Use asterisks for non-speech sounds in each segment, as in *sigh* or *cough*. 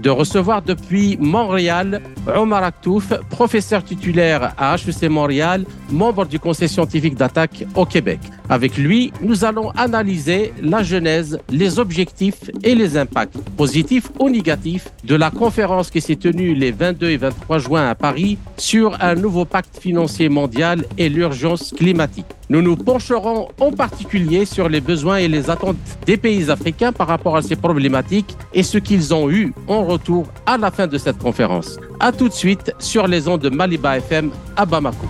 de recevoir depuis Montréal Omar Aktouf, professeur titulaire à HEC Montréal, membre du conseil scientifique d'attaque au Québec. Avec lui, nous allons analyser la genèse, les objectifs et les impacts, positifs ou négatifs, de la conférence qui s'est tenue les 22 et 23 juin à Paris sur un nouveau pacte financier mondial et l'urgence climatique. Nous nous pencherons en particulier sur les besoins et les attentes des pays africains par rapport à ces problématiques et ce qu'ils ont eu en retour à la fin de cette conférence. À tout de suite sur les ondes de Maliba FM à Bamako.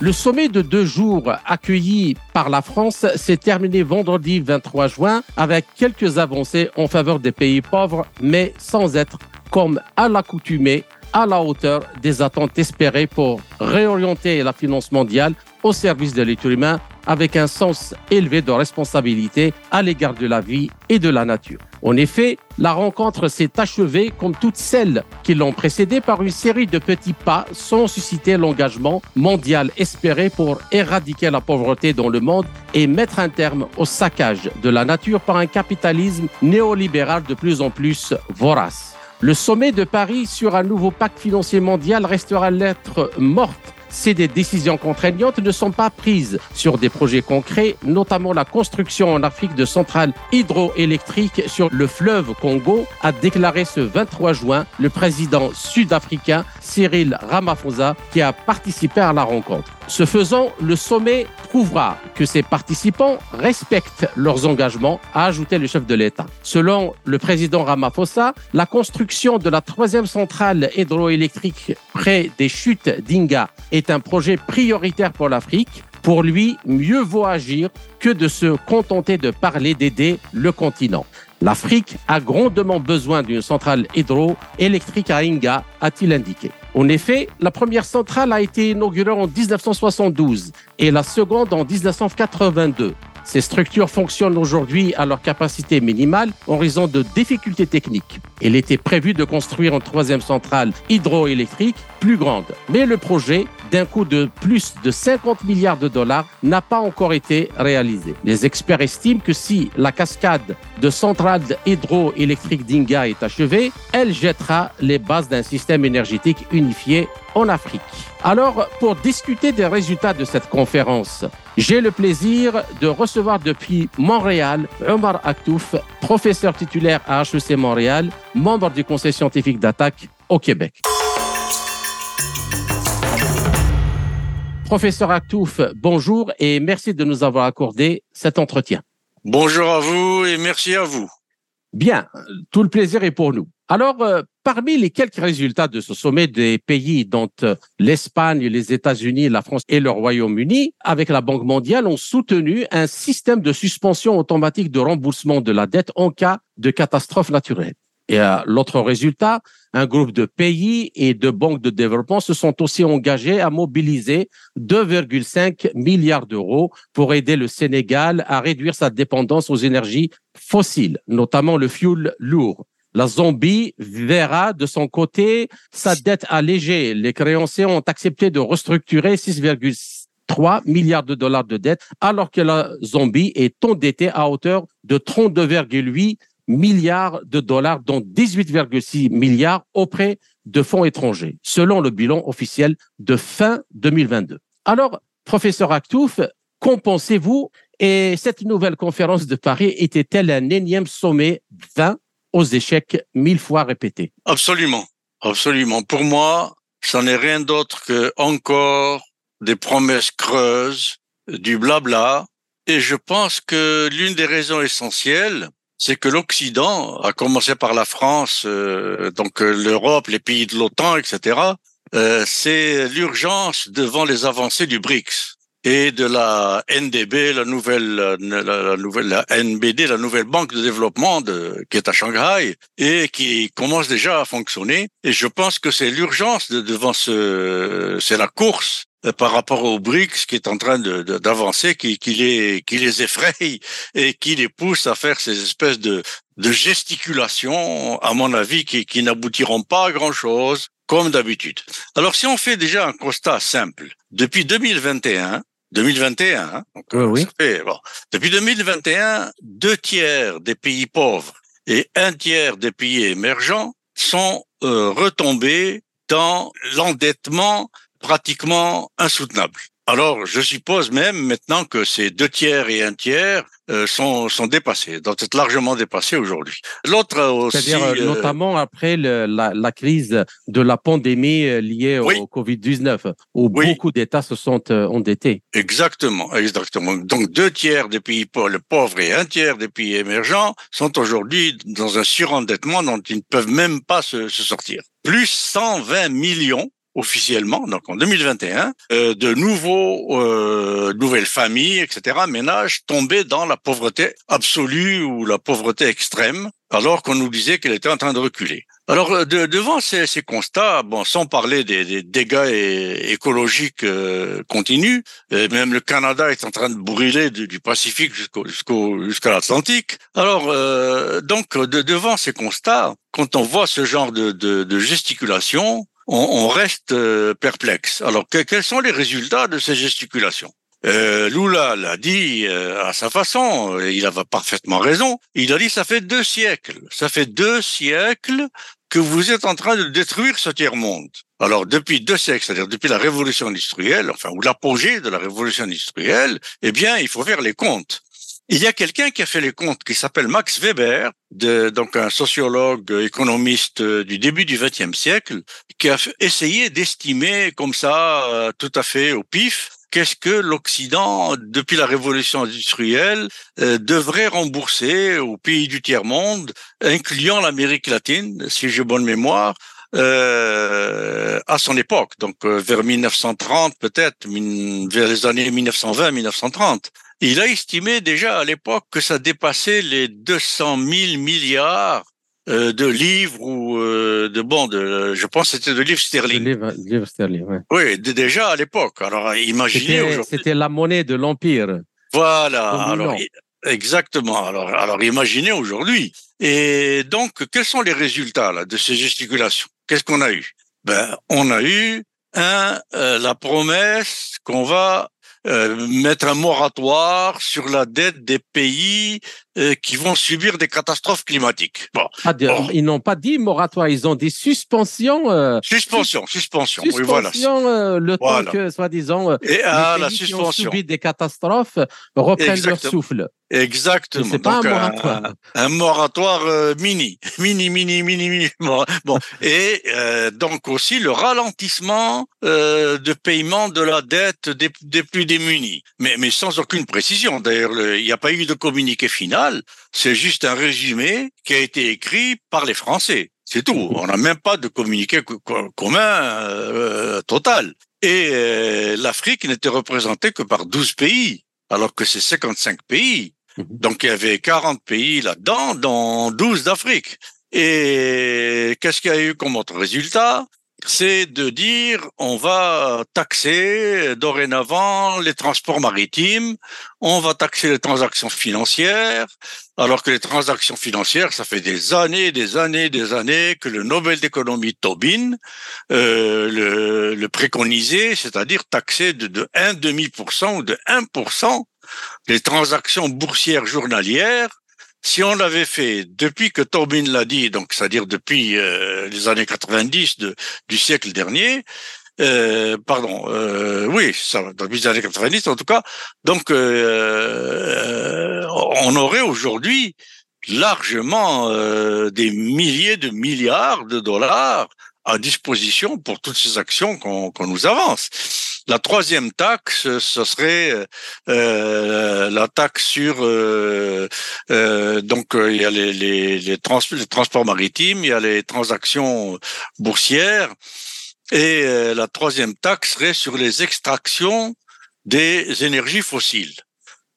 Le sommet de deux jours accueilli par la France s'est terminé vendredi 23 juin avec quelques avancées en faveur des pays pauvres, mais sans être, comme à l'accoutumée, à la hauteur des attentes espérées pour réorienter la finance mondiale au service de l'être humain avec un sens élevé de responsabilité à l'égard de la vie et de la nature. En effet, la rencontre s'est achevée, comme toutes celles qui l'ont précédée, par une série de petits pas sans susciter l'engagement mondial espéré pour éradiquer la pauvreté dans le monde et mettre un terme au saccage de la nature par un capitalisme néolibéral de plus en plus vorace. Le sommet de Paris sur un nouveau pacte financier mondial restera lettre morte si des décisions contraignantes ne sont pas prises sur des projets concrets, notamment la construction en Afrique de centrales hydroélectriques sur le fleuve Congo, a déclaré ce 23 juin le président sud-africain Cyril Ramaphosa qui a participé à la rencontre. Ce faisant, le sommet prouvera que ses participants respectent leurs engagements, a ajouté le chef de l'État. Selon le président Ramaphosa, la construction de la troisième centrale hydroélectrique près des chutes d'Inga est un projet prioritaire pour l'Afrique. Pour lui, mieux vaut agir que de se contenter de parler d'aider le continent. L'Afrique a grandement besoin d'une centrale hydroélectrique à Inga, a-t-il indiqué. En effet, la première centrale a été inaugurée en 1972 et la seconde en 1982. Ces structures fonctionnent aujourd'hui à leur capacité minimale en raison de difficultés techniques. Il était prévu de construire une troisième centrale hydroélectrique plus grande, mais le projet, d'un coût de plus de 50 milliards de dollars, n'a pas encore été réalisé. Les experts estiment que si la cascade de centrales hydroélectriques d'Inga est achevée, elle jettera les bases d'un système énergétique unifié en Afrique. Alors, pour discuter des résultats de cette conférence, j'ai le plaisir de recevoir depuis Montréal Omar Aktouf, professeur titulaire à HEC Montréal, membre du conseil scientifique d'attaque au Québec. Professeur Aktouf, bonjour et merci de nous avoir accordé cet entretien. Bonjour à vous et merci à vous. Bien, tout le plaisir est pour nous. Alors, euh, parmi les quelques résultats de ce sommet des pays dont euh, l'Espagne, les États-Unis, la France et le Royaume-Uni, avec la Banque mondiale, ont soutenu un système de suspension automatique de remboursement de la dette en cas de catastrophe naturelle. Et euh, l'autre résultat, un groupe de pays et de banques de développement se sont aussi engagés à mobiliser 2,5 milliards d'euros pour aider le Sénégal à réduire sa dépendance aux énergies fossiles, notamment le fioul lourd. La Zambie verra de son côté sa dette allégée. Les créanciers ont accepté de restructurer 6,3 milliards de dollars de dette, alors que la Zambie est endettée à hauteur de 32,8 milliards de dollars, dont 18,6 milliards auprès de fonds étrangers, selon le bilan officiel de fin 2022. Alors, professeur Aktouf, qu'en pensez-vous? Et cette nouvelle conférence de Paris était-elle un énième sommet 20 aux échecs mille fois répétés. Absolument, absolument. Pour moi, ça n'est rien d'autre que encore des promesses creuses, du blabla. Et je pense que l'une des raisons essentielles, c'est que l'Occident, à commencer par la France, euh, donc euh, l'Europe, les pays de l'OTAN, etc., euh, c'est l'urgence devant les avancées du BRICS. Et de la NDB, la nouvelle, la, nouvelle, la NBD, la nouvelle banque de développement de, qui est à Shanghai et qui commence déjà à fonctionner. Et je pense que c'est l'urgence de, devant ce, c'est la course euh, par rapport aux BRICS qui est en train d'avancer, qui, qui, les, qui les effraie et qui les pousse à faire ces espèces de, de gesticulations, à mon avis, qui, qui n'aboutiront pas à grand-chose, comme d'habitude. Alors si on fait déjà un constat simple, depuis 2021, 2021, hein, oui. bon, depuis 2021, deux tiers des pays pauvres et un tiers des pays émergents sont euh, retombés dans l'endettement pratiquement insoutenable. Alors, je suppose même maintenant que ces deux tiers et un tiers euh, sont, sont dépassés, doivent être largement dépassés aujourd'hui. L'autre aussi... C'est-à-dire euh, notamment après le, la, la, crise de la pandémie euh, liée au Covid-19, où beaucoup d'États se sont endettés. Exactement, exactement. Donc, deux tiers des pays pauvres et un tiers des pays émergents sont aujourd'hui dans un surendettement dont ils ne peuvent même pas se, se sortir. Plus 120 millions officiellement, donc en 2021, euh, de nouveaux, euh, nouvelles familles, etc., ménages tombés dans la pauvreté absolue ou la pauvreté extrême, alors qu'on nous disait qu'elle était en train de reculer. Alors, euh, de, devant ces, ces, constats, bon, sans parler des, des dégâts écologiques euh, continus, même le Canada est en train de brûler du, du Pacifique jusqu'au jusqu'au jusqu'à l'Atlantique. Alors, euh, donc, de, devant ces constats, quand on voit ce genre de, de, de gesticulation, on, reste euh, perplexe. Alors, quels sont les résultats de ces gesticulations? Euh, Lula l'a dit euh, à sa façon, il avait parfaitement raison. Il a dit ça fait deux siècles, ça fait deux siècles que vous êtes en train de détruire ce tiers-monde. Alors depuis deux siècles, c'est-à-dire depuis la révolution industrielle, enfin ou l'apogée de la révolution industrielle, eh bien il faut faire les comptes. Il y a quelqu'un qui a fait les comptes qui s'appelle Max Weber, de, donc un sociologue économiste du début du XXe siècle, qui a essayé d'estimer comme ça, euh, tout à fait au pif, qu'est-ce que l'Occident, depuis la révolution industrielle, euh, devrait rembourser aux pays du tiers-monde, incluant l'Amérique latine, si j'ai bonne mémoire, euh, à son époque, donc euh, vers 1930 peut-être, vers les années 1920-1930. Il a estimé déjà à l'époque que ça dépassait les 200 000 milliards euh, de livres ou euh, de bon, de, je pense que c'était de livres sterling. De livres, sterling, ouais. Oui, déjà à l'époque. Alors imaginez aujourd'hui. C'était la monnaie de l'empire. Voilà. Alors, exactement. Alors, alors imaginez aujourd'hui. Et donc, quels sont les résultats là de ces gesticulations? Qu'est-ce qu'on a eu? Ben, on a eu un euh, la promesse qu'on va euh, mettre un moratoire sur la dette des pays euh, qui vont subir des catastrophes climatiques. Bon. Ah, Ils n'ont pas dit moratoire, ils ont dit suspension. Euh, suspension, suspension, oui, voilà. le temps que, soi-disant, les ah, pays la suspension. qui ont subi des catastrophes reprennent leur souffle. Exactement. C'est pas un moratoire. Un, moratoire euh, mini, mini, mini, mini, mini. Bon, et euh, donc aussi le ralentissement euh, de paiement de la dette des, des, plus démunis, mais, mais sans aucune précision. D'ailleurs, il n'y a pas eu de communiqué final. C'est juste un résumé qui a été écrit par les Français. C'est tout. On n'a même pas de communiqué commun total. Et l'Afrique n'était représentée que par 12 pays alors que c'est 55 pays. Mhm. Donc, il y avait 40 pays là-dedans, dont 12 d'Afrique. Et qu'est-ce qu'il y a eu comme autre résultat? C'est de dire on va taxer dorénavant les transports maritimes, on va taxer les transactions financières, alors que les transactions financières, ça fait des années, des années, des années que le Nobel d'économie Tobin euh, le, préconisait, c'est-à-dire taxer de, de 1,5% ou de 1% les transactions boursières journalières, si on l'avait fait depuis que Tobin l'a dit, donc c'est-à-dire depuis euh, les années 90 de, du siècle dernier, euh, pardon, euh, oui, ça, depuis les années 90 en tout cas, donc on aurait aujourd'hui largement des milliers de milliards de dollars à disposition pour toutes ces actions qu'on nous avance. La troisième taxe, ce serait euh, la taxe sur euh, euh, donc il y a les, les, transports maritimes, il y a les transactions boursières et la troisième taxe serait sur les extractions des énergies fossiles.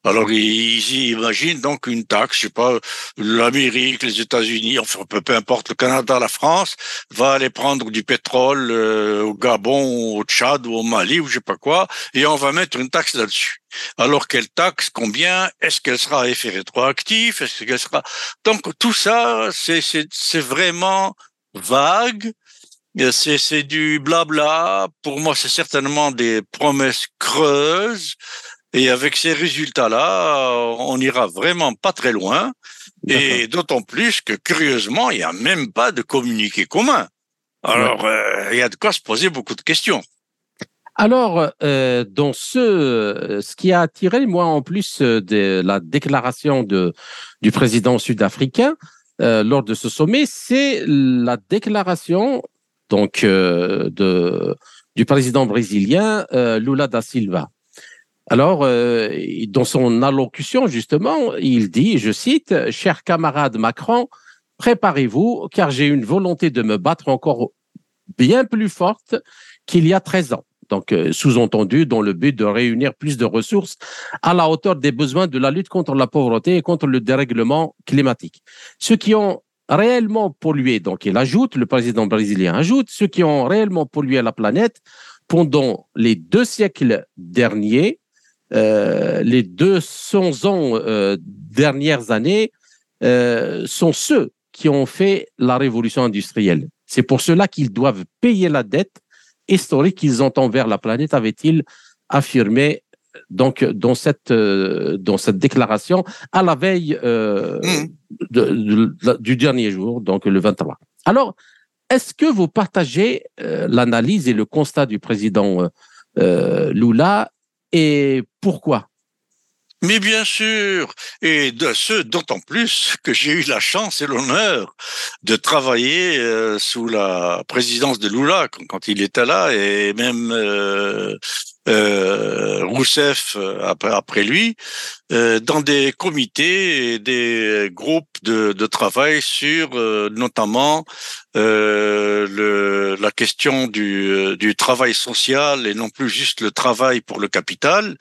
Alors ils imaginent donc une taxe, je sais pas, l'Amérique, les États-Unis, enfin peu, importe, le Canada, la France, va aller prendre du pétrole euh, au Gabon, au Tchad ou au Mali ou je sais pas quoi, et on va mettre une taxe là-dessus. Alors quelle taxe, combien, est-ce qu'elle sera à effet rétroactif, est-ce qu'elle sera donc tout ça, c'est vraiment vague. C'est du blabla. Pour moi, c'est certainement des promesses creuses. Et avec ces résultats-là, on ira vraiment pas très loin. Et d'autant plus que, curieusement, il n'y a même pas de communiqué commun. Alors, euh, il y a de quoi se poser beaucoup de questions. Alors, euh, dans ce, ce qui a attiré, moi, en plus euh, de la déclaration de, du président sud-africain euh, lors de ce sommet, c'est la déclaration donc euh, de, du président brésilien euh, Lula da Silva. Alors, euh, dans son allocution, justement, il dit, je cite, Cher camarade Macron, préparez-vous, car j'ai une volonté de me battre encore bien plus forte qu'il y a 13 ans. Donc, euh, sous-entendu, dans le but de réunir plus de ressources à la hauteur des besoins de la lutte contre la pauvreté et contre le dérèglement climatique. Ceux qui ont réellement pollué, donc il ajoute, le président brésilien ajoute, ceux qui ont réellement pollué la planète pendant les deux siècles derniers, les 200 ans euh, dernières années euh, sont ceux qui ont fait la révolution industrielle. C'est pour cela qu'ils doivent payer la dette historique qu'ils ont envers la planète, avait-il affirmé donc dans cette euh, dans cette déclaration à la veille euh, mmh. de, de, du dernier jour, donc le 23. Alors, est-ce que vous partagez euh, l'analyse et le constat du président euh, Lula et pourquoi? Mais bien sûr, et de ce d'autant plus que j'ai eu la chance et l'honneur de travailler euh, sous la présidence de Lula quand, il était là, et même euh, euh, Rousseff après, après lui, dans des comités et des groupes de, de travail sur euh, notamment euh, le, la question du, du travail social et non plus juste le travail pour le capital.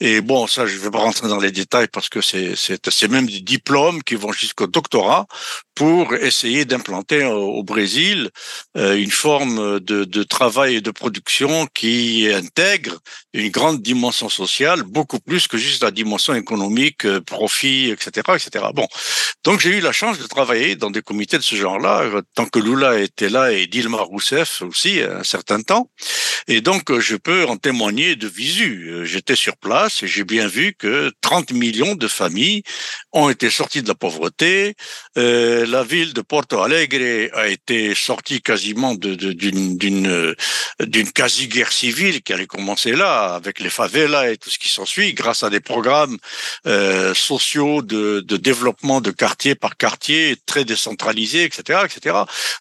Et bon, ça, je vais pas rentrer dans les détails parce que c'est c'est même des diplômes qui vont jusqu'au doctorat pour essayer d'implanter au, Brésil euh, une forme de, de travail et de production qui intègre une grande dimension sociale, beaucoup plus que juste la dimension économique, euh, profit, etc., etc. Bon, donc j'ai eu la chance de travailler dans des comités de ce genre-là, euh, tant que Lula était là et Dilma Rousseff aussi un certain temps, et donc je peux en témoigner de visu. J'étais sur place et j'ai bien vu que 30 millions de familles ont été sorties de la pauvreté. Euh, la ville de Porto Alegre a été sortie quasiment d'une d'une d'une quasi-guerre civile qui allait commencer là, avec les favelas et tout ce qui s'ensuit, grâce à des programmes euh, sociaux de, développement de quartier par quartier, très décentralisés, etc., etc.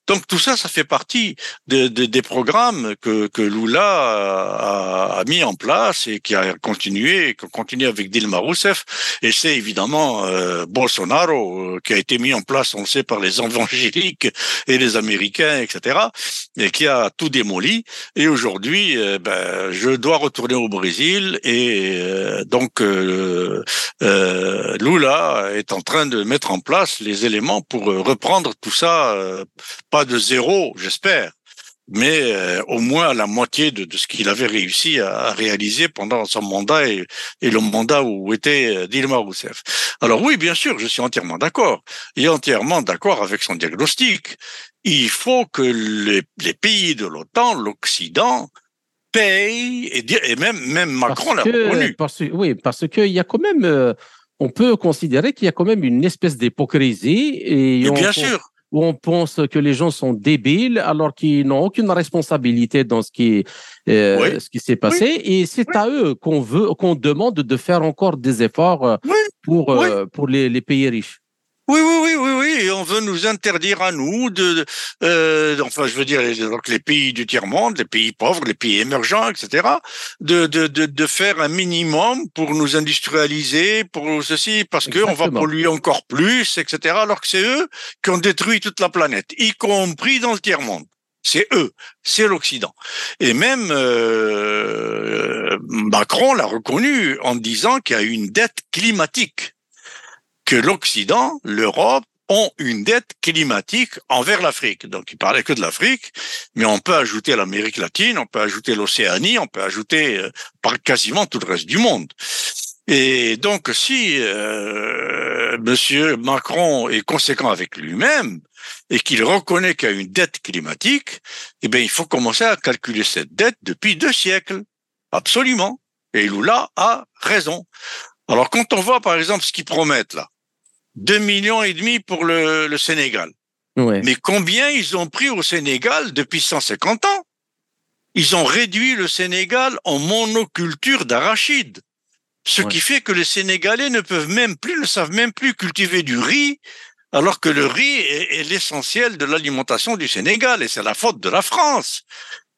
Donc tout ça, ça fait partie de, de, des programmes que, que Lula a, a, mis en place et qui a continué, qui continue avec Dilma Rousseff. Et c'est évidemment euh, Bolsonaro euh, qui a été mis en place, on le sait, par les évangéliques et les Américains, etc., et qui a tout démoli. Et aujourd'hui, ben, je dois retourner au Brésil et euh, donc euh, euh, Lula est en train de mettre en place les éléments pour reprendre tout ça, pas de zéro, j'espère, mais au moins la moitié de, ce qu'il avait réussi à, réaliser pendant son mandat et, le mandat où était Dilma Rousseff. Alors oui, bien sûr, je suis entièrement d'accord et entièrement d'accord avec son diagnostic. Il faut que les pays de l'OTAN, l'Occident, paye, et, et même, même Macron l'a reconnu. Parce, oui, parce qu'il y a quand même, euh, on peut considérer qu'il y a quand même une espèce d'hypocrisie. Et, bien sûr où on pense que les gens sont débiles alors qu'ils n'ont aucune responsabilité dans ce qui euh, oui. ce qui s'est passé oui. et c'est oui. à eux qu'on veut qu'on demande de faire encore des efforts euh, pour euh, pour les, les pays riches. Oui, oui, oui, oui, oui. On veut nous interdire à nous de, euh, enfin, je veux dire, donc les pays du tiers monde, les pays pauvres, les pays émergents, etc., de de de, de faire un minimum pour nous industrialiser, pour ceci, parce que on va polluer encore plus, etc. Alors que c'est eux qui ont détruit toute la planète, y compris dans le tiers monde. C'est eux, c'est l'Occident. Et même euh, Macron l'a reconnu en disant qu'il y a une dette climatique, que l'Occident, l'Europe, ont une dette climatique envers l'Afrique. Donc, il parlait que de l'Afrique, mais on peut ajouter l'Amérique latine, on peut ajouter l'Océanie, on peut ajouter euh, quasiment tout le reste du monde. Et donc, si euh, Monsieur Macron est conséquent avec lui-même et qu'il reconnaît qu'il y a une dette climatique, eh bien, il faut commencer à calculer cette dette depuis deux siècles. Absolument. Et Lula a raison. Alors, quand on voit, par exemple, ce qu'ils promettent là, deux millions et demi pour le, le Sénégal. Ouais. Mais combien ils ont pris au Sénégal depuis 150 ans? Ils ont réduit le Sénégal en monoculture d'arachides. Ce qui fait que les Sénégalais ne peuvent même plus, ne savent même plus cultiver du riz, alors que le riz est, est l'essentiel de l'alimentation du Sénégal, et c'est la faute de la France.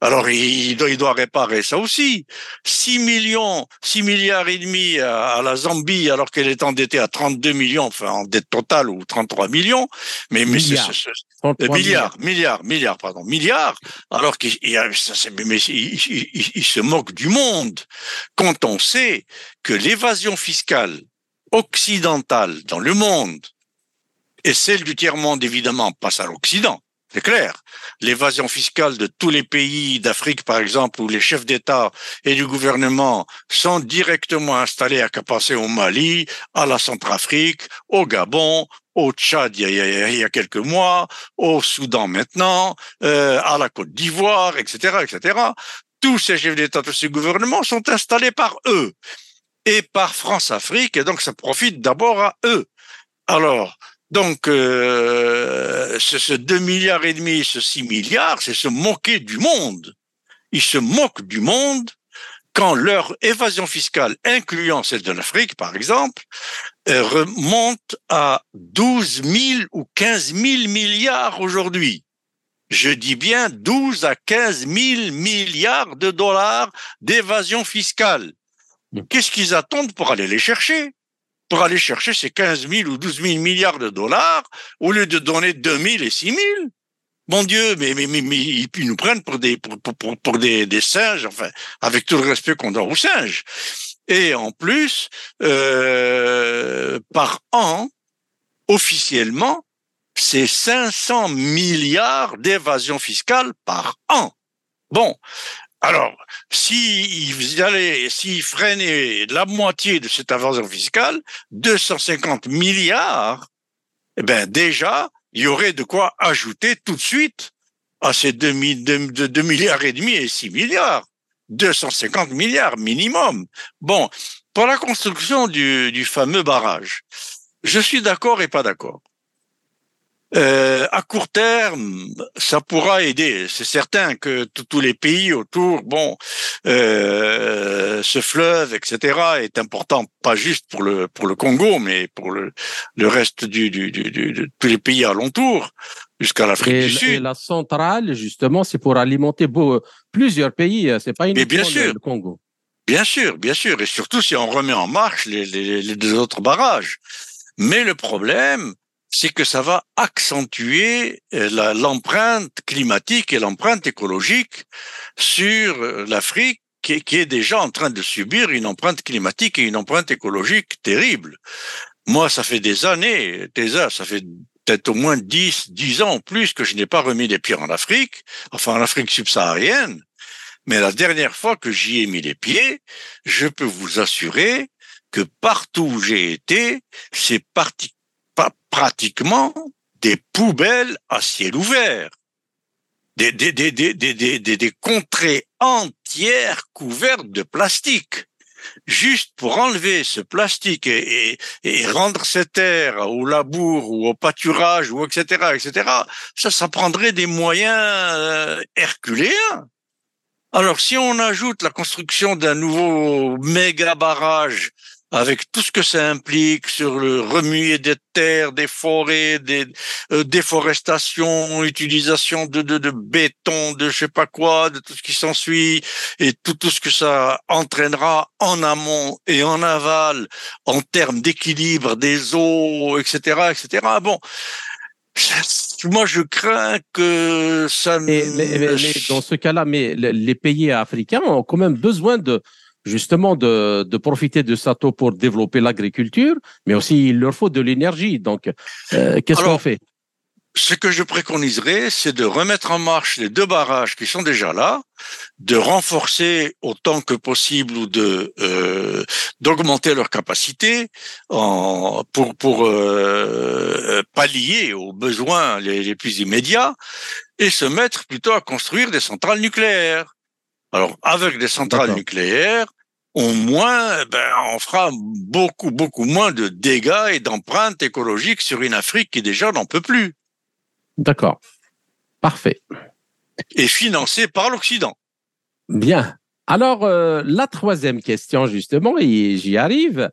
Alors il doit, il doit réparer ça aussi. 6 millions, 6 milliards et demi à, la Zambie alors qu'elle est endettée à 32 millions, enfin en dette totale ou 33 millions. Mais mais milliards, milliards, milliards, milliards, pardon, milliards. Alors qu'il il, il, il se moque du monde quand on sait que l'évasion fiscale occidentale dans le monde et celle du tiers monde évidemment passe à l'Occident c'est clair. L'évasion fiscale de tous les pays d'Afrique, par exemple, où les chefs d'État et du gouvernement sont directement installés à passer au Mali, à la Centrafrique, au Gabon, au Tchad il y a, il y a quelques mois, au Soudan maintenant, euh, à la Côte d'Ivoire, etc., etc. Tous ces chefs d'État, tous ces gouvernements sont installés par eux et par France-Afrique, et donc ça profite d'abord à eux. Alors, donc, euh, ce, ce 2 milliards et demi, ce 6 milliards, c'est se moquer du monde. Ils se moquent du monde quand leur évasion fiscale, incluant celle de l'Afrique, par exemple, euh, remonte à 12 000 ou 15 000 milliards aujourd'hui. Je dis bien 12 à 15 000 milliards de dollars d'évasion fiscale. Qu'est-ce qu'ils attendent pour aller les chercher? Pour aller chercher ces 15 000 ou 12 000 milliards de dollars au lieu de donner 2 000 et 6 000. Mon Dieu, mais, mais, mais, mais ils nous prennent pour des, pour, pour, pour des, singes, enfin, avec tout le respect qu'on donne aux singes. Et en plus, euh, par an, officiellement, c'est 500 milliards d'évasion fiscale par an. Bon, alors, s'ils allaient, freinaient la moitié de cette évasion fiscale, 250 milliards, eh ben déjà, il y aurait de quoi ajouter tout de suite à ces 2, milliards et demi et 6 milliards. 250 milliards minimum. Bon, pour la construction du fameux barrage, je suis d'accord et pas d'accord. Euh, à court terme, ça pourra aider. C'est certain que tous les pays autour, bon, euh, ce fleuve, etc., est important, pas juste pour le pour le Congo, mais pour le le reste du, du, du, de tous les pays alentours, jusqu'à l'Afrique du Sud. Et la centrale, justement, c'est pour alimenter beau, plusieurs pays. C'est pas uniquement bien sûr. le Congo. Bien sûr, bien sûr, et surtout si on remet en marche les, les, les deux autres barrages. Mais le problème, c'est que ça va accentuer euh, l'empreinte climatique et l'empreinte écologique sur euh, l'Afrique qui, est déjà en train de subir une empreinte climatique et une empreinte écologique terrible. Moi, ça fait des années, déjà, ça fait peut-être au moins 10, 10 ans en plus que je n'ai pas remis les pieds en Afrique, enfin en Afrique subsaharienne. Mais la dernière fois que j'y ai mis les pieds, je peux vous assurer que partout où j'ai été, c'est parti pas pratiquement des poubelles à ciel ouvert, des, des, des, des, des, des, contrées entières couvertes de plastique. Juste pour enlever ce plastique et, et, et rendre cette terre au labour ou au pâturage ou etc etc ça ça prendrait des moyens euh, herculéens alors si on ajoute la construction d'un nouveau méga barrage avec tout ce que ça implique sur le remuer des terres, des forêts, des euh, déforestation, utilisation de, de, de, béton, de je sais pas quoi, de tout ce qui s'ensuit, et tout, tout ce que ça entraînera en amont et en aval en termes d'équilibre des eaux, etc., etc. Bon, *laughs* moi, je crains que ça. Mais, dans ce cas-là, mais les pays africains ont quand même besoin de justement de, de profiter de Sato pour développer l'agriculture, mais aussi il leur faut de l'énergie. Donc, euh, qu'est-ce qu'on fait? ce que je préconiserais, c'est de remettre en marche les deux barrages qui sont déjà là, de renforcer autant que possible ou de euh, d'augmenter leur capacité en, pour pour euh, pallier aux besoins les, les, plus immédiats et se mettre plutôt à construire des centrales nucléaires. Alors avec des centrales nucléaires, au moins, ben, on fera beaucoup beaucoup moins de dégâts et d'empreintes écologiques sur une Afrique qui déjà n'en peut plus. D'accord. Parfait. Et financé par l'Occident. Bien. Alors, euh, la troisième question, justement, et j'y arrive.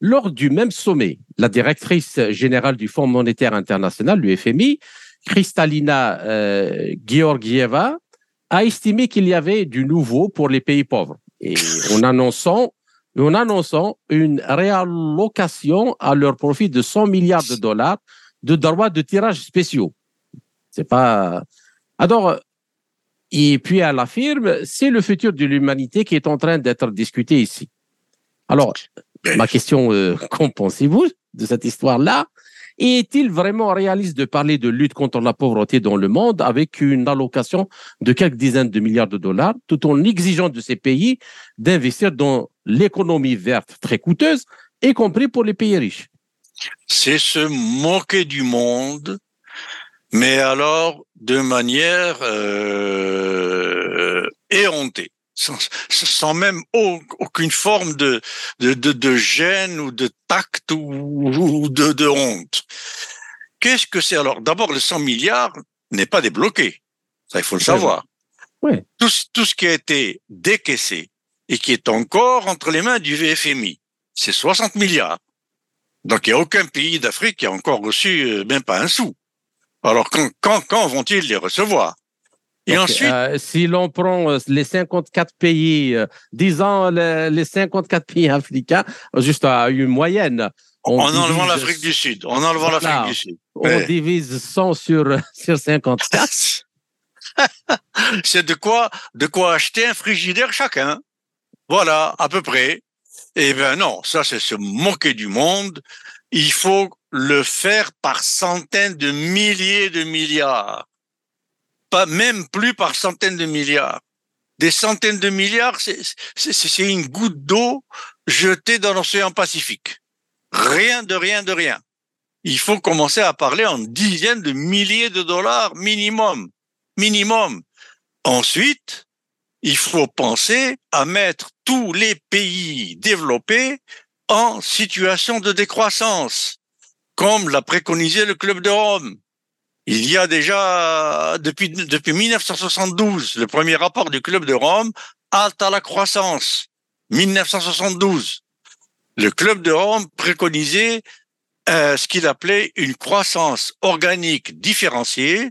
Lors du même sommet, la directrice générale du Fonds monétaire international, l'UFMI, Kristalina euh, Georgieva, a estimé qu'il y avait du nouveau pour les pays pauvres. Et en annonçant, en annonçant une réallocation à leur profit de 100 milliards de dollars de droits de tirage spéciaux. C'est pas. Alors, et puis elle affirme, c'est le futur de l'humanité qui est en train d'être discuté ici. Alors, ma question, euh, qu'en pensez-vous de cette histoire-là? Est-il vraiment réaliste de parler de lutte contre la pauvreté dans le monde avec une allocation de quelques dizaines de milliards de dollars, tout en exigeant de ces pays d'investir dans l'économie verte très coûteuse, y compris pour les pays riches? C'est se moquer du monde mais alors de manière euh, éhontée, sans, sans, même aucune forme de, de, de, de, gêne ou de tact ou, de, de honte. Qu'est-ce que c'est? Alors D'abord, le 100 milliards n'est pas débloqué. Ça, il faut le savoir. Oui. Tout, tout ce qui a été décaissé et qui est encore entre les mains du VFMI, c'est 60 milliards. Donc, il n'y a aucun pays d'Afrique qui a encore reçu euh, même pas un sou. Alors, quand, quand, quand vont-ils les recevoir? Et ensuite, euh, si l'on prend euh, les 54 pays, euh, disons les 54 *laughs* pays africains, juste à une moyenne. On en enlevant l'Afrique du Sud. En enlevant l'Afrique du Sud. On divise 100 sur, *laughs* sur 54. *laughs* C'est de quoi, de quoi acheter un frigidaire chacun. Voilà, à peu près. Eh bien non, ça c'est se moquer du monde. Il faut le faire par centaines de milliers de milliards. Pas même plus par centaines de milliards. Des centaines de milliards, c'est une goutte d'eau jetée dans l'océan Pacifique. Rien de rien de rien. Il faut commencer à parler en dizaines de milliers de dollars minimum. Minimum. Ensuite, il faut penser à mettre tous les pays développés en situation de décroissance comme l'a préconisé le Club de Rome. Il y a déjà, depuis, depuis 1972, le premier rapport du Club de Rome, halte à la croissance. 1972. Le Club de Rome préconisait euh, ce qu'il appelait une croissance organique différenciée,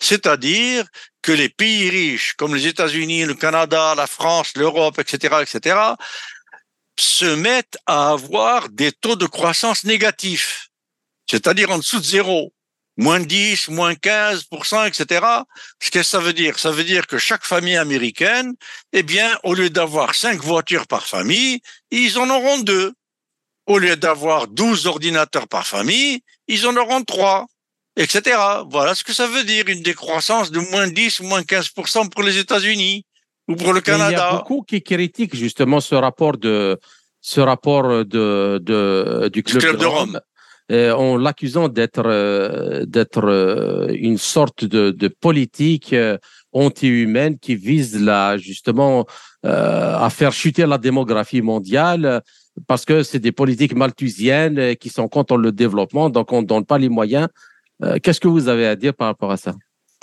c'est-à-dire que les pays riches, comme les États-Unis, le Canada, la France, l'Europe, etc., etc., se mettent à avoir des taux de croissance négatifs c'est-à-dire en dessous de zéro, moins 10, moins 15%, etc. Ce que ça veut dire, ça veut dire que chaque famille américaine, eh bien, au lieu d'avoir cinq voitures par famille, ils en auront deux. Au lieu d'avoir 12 ordinateurs par famille, ils en auront trois, etc. Voilà ce que ça veut dire, une décroissance de moins 10, moins 15% pour les États-Unis ou pour le Canada. il y a beaucoup qui critiquent justement ce rapport de ce rapport de, de du club, de, Rome en l'accusant d'être euh, d'être euh, une sorte de, de politique anti-humaine qui vise là justement à faire chuter la démographie mondiale parce que c'est des politiques malthusiennes qui sont contre le développement, donc on ne donne pas les moyens. Qu'est-ce que vous avez à dire par rapport à ça?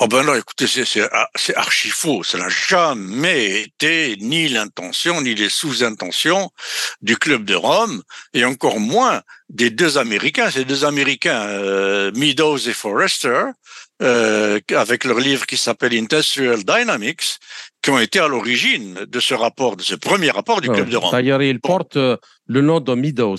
Oh ben non, écoutez, c'est archi faux. Ça n'a jamais été ni l'intention ni les sous-intentions du club de Rome, et encore moins des deux Américains. Ces deux Américains, euh, Meadows et Forrester, euh, avec leur livre qui s'appelle Industrial Dynamics, qui ont été à l'origine de ce rapport, de ce premier rapport du Club de Rome. D'ailleurs, il porte euh, le nom de Meadows.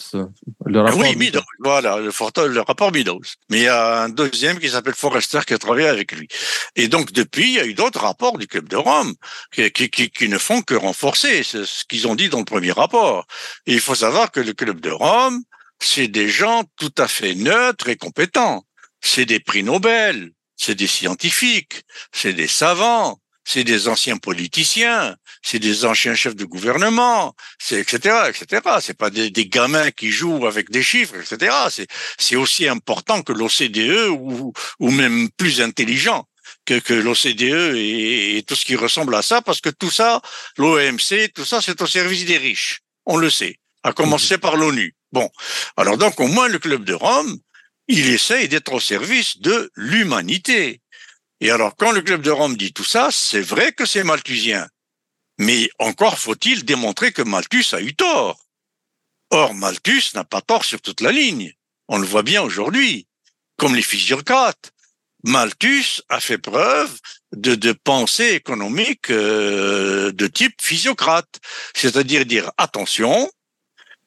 Le rapport oui, Meadows, voilà, le, le, rapport Meadows. Mais il y a un deuxième qui s'appelle Forrester qui a travaillé avec lui. Et donc, depuis, il y a eu d'autres rapports du Club de Rome qui, qui, qui, qui ne font que renforcer ce, ce qu'ils ont dit dans le premier rapport. Et il faut savoir que le Club de Rome, c'est des gens tout à fait neutres et compétents. C'est des prix Nobel, c'est des scientifiques, c'est des savants, c'est des anciens politiciens, c'est des anciens chefs de gouvernement, c'est etc. etc. C'est pas des, des, gamins qui jouent avec des chiffres, etc. C'est c'est aussi important que l'OCDE ou ou même plus intelligent que, que l'OCDE et, et, tout ce qui ressemble à ça, parce que tout ça, l'OMC, tout ça, c'est au service des riches. On le sait, à commencer par l'ONU. Bon, alors donc au moins le club de Rome, il essaye d'être au service de l'humanité. Et alors quand le club de Rome dit tout ça, c'est vrai que c'est malthusien. Mais encore faut-il démontrer que Malthus a eu tort. Or, Malthus n'a pas tort sur toute la ligne. On le voit bien aujourd'hui, comme les physiocrates. Malthus a fait preuve de, de pensée économique euh, de type physiocrate, c'est-à-dire dire attention,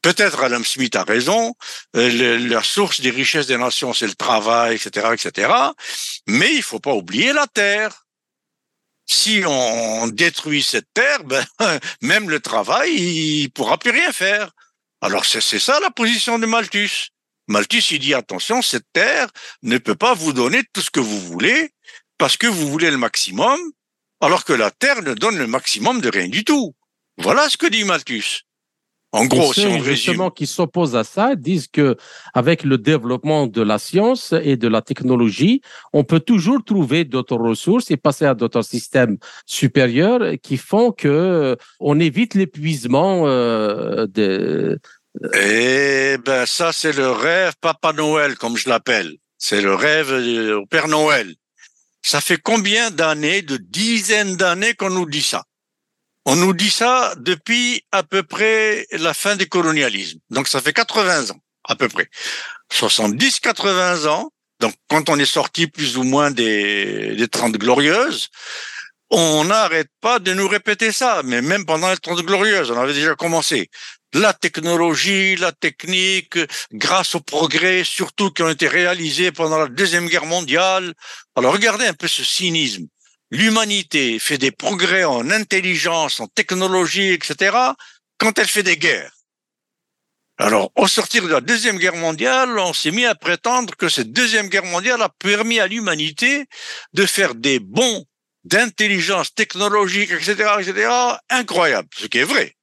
Peut-être Adam Smith a raison, euh, la source des richesses des nations, c'est le travail, etc., etc. Mais il faut pas oublier la terre. Si on détruit cette terre, *laughs* ben, même le travail, il pourra plus rien faire. Alors c'est ça la position de Malthus. Malthus, il dit attention, cette terre ne peut pas vous donner tout ce que vous voulez parce que vous voulez le maximum, alors que la terre ne donne le maximum de rien du tout. Voilà ce que dit Malthus. En gros, ceux, justement qui s'opposent à ça disent que avec le développement de la science et de la technologie, on peut toujours trouver d'autres ressources et passer à d'autres systèmes supérieurs qui font que euh, on évite l'épuisement euh, de. Eh ben ça c'est le rêve Papa Noël comme je l'appelle. C'est le rêve au Père Noël. Ça fait combien d'années, de dizaines d'années qu'on nous dit ça? On nous dit ça depuis à peu près la fin du colonialisme. Donc ça fait 80 ans, à peu près. 70, 80 ans. Donc quand on est sorti plus ou moins des, des 30 glorieuses, on n'arrête pas de nous répéter ça. Mais même pendant les 30 glorieuses, on avait déjà commencé. La technologie, la technique, grâce aux progrès, surtout qui ont été réalisés pendant la Deuxième Guerre mondiale. Alors regardez un peu ce cynisme l'humanité fait des progrès en intelligence, en technologie, etc., quand elle fait des guerres. Alors, au sortir de la Deuxième Guerre mondiale, on s'est mis à prétendre que cette Deuxième Guerre mondiale a permis à l'humanité de faire des bons d'intelligence technologique, etc., etc., incroyables, ce qui est vrai.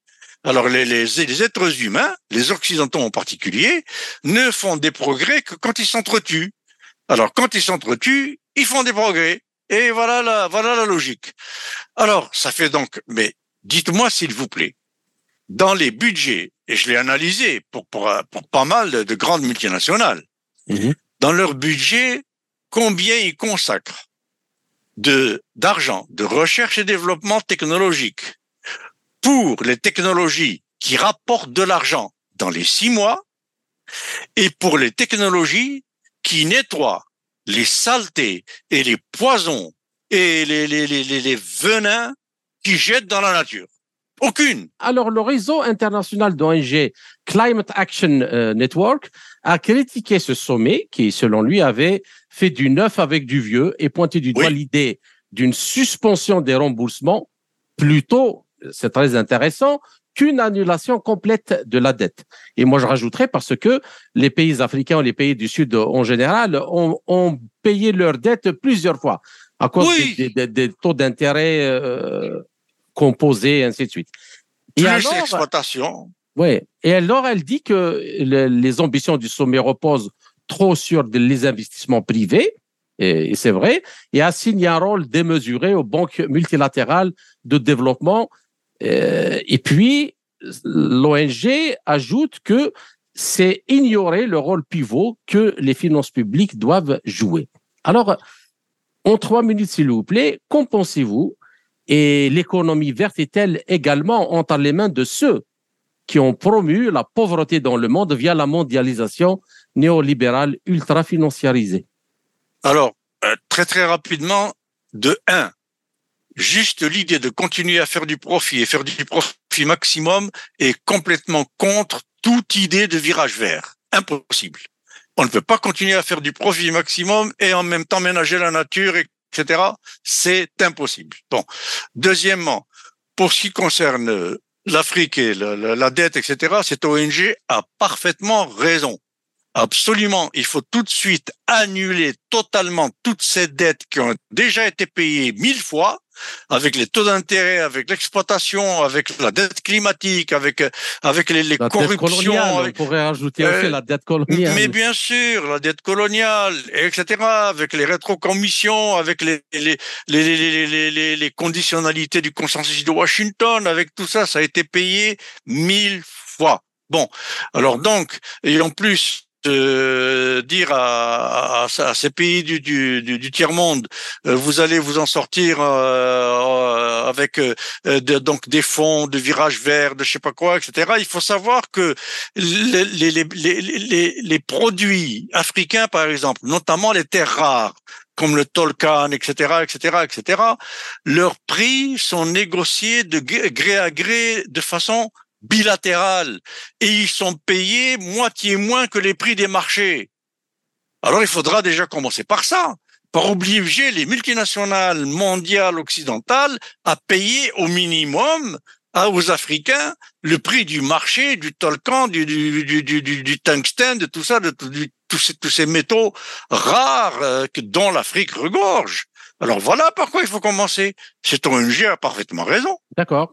Alors, les, les, les êtres humains, les Occidentaux en particulier, ne font des progrès que quand ils s'entretuent. Alors, quand ils s'entretuent, ils font des progrès. Et voilà la, voilà la logique. Alors, ça fait donc, mais dites-moi s'il vous plaît, dans les budgets, et je l'ai analysé pour, pour, pour, pas mal de, grandes multinationales, mhm. dans leur budget, combien ils consacrent de d'argent, de recherche et développement technologique pour les technologies qui rapportent de l'argent dans les six mois et pour les technologies qui nettoient les saletés et les poisons et les, les, les, les venins qui jettent dans la nature. Aucune. Alors, le réseau international d'ONG Climate Action euh, Network a critiqué ce sommet qui, selon lui, avait fait du neuf avec du vieux et pointé du doigt l'idée d'une suspension des remboursements. Plutôt, c'est très intéressant, qu'une annulation complète de la dette. Et moi, je rajouterais parce que les pays africains ou les pays du Sud en général ont, ont payé leurs dettes plusieurs fois à cause des, des, taux d'intérêt euh, composés et ainsi de suite. Et alors. Oui. Et alors, elle dit que les ambitions du sommet reposent trop sur les investissements privés, et, c'est vrai, et assigne un rôle démesuré aux banques multilatérales de développement et puis, l'ONG ajoute que c'est ignorer le rôle pivot que les finances publiques doivent jouer. Alors, en trois minutes, s'il vous plaît, qu'en pensez-vous? Et l'économie verte est-elle également entre les mains de ceux qui ont promu la pauvreté dans le monde via la mondialisation néolibérale ultra-financiarisée? Alors, euh, très très rapidement, de un, juste l'idée de continuer à faire du profit et faire du profit maximum est complètement contre toute idée de virage vert. Impossible. On ne peut pas continuer à faire du profit maximum et en même temps ménager la nature, etc. C'est impossible. Bon. Deuxièmement, pour ce qui concerne l'Afrique et la, la, dette, etc., cette ONG a parfaitement raison. Absolument. Il faut tout de suite annuler totalement toutes ces dettes qui ont déjà été payées mille fois avec les taux d'intérêt, avec l'exploitation, avec la dette climatique, avec avec les, les la corruptions. on pourrait rajouter aussi euh, la dette coloniale. Mais bien sûr, la dette coloniale, etc. Avec les rétrocommissions, avec les les, les les, les, les conditionnalités du consensus de Washington, avec tout ça, ça a été payé mille fois. Bon, alors donc, et en plus, de dire à, à, ces pays du, du, du, tiers monde, euh, vous allez vous en sortir euh, avec euh, donc des fonds de virage vert, de je sais pas quoi, etc. Il faut savoir que les, les, les, les, les produits africains, par exemple, notamment les terres rares, comme le Tolkan, etc., etc., etc., leurs prix sont négociés de gré à gré de façon bilatérales et ils sont payés moitié moins que les prix des marchés. Alors il faudra déjà commencer par ça, par obliger les multinationales mondiales occidentales à payer au minimum aux Africains le prix du marché, du tolkan, du, du, tungstène, de tout ça, de, tous, ces, tous ces métaux rares euh, que, dont l'Afrique regorge. Alors voilà pourquoi il faut commencer. Cette ONG a parfaitement raison. D'accord.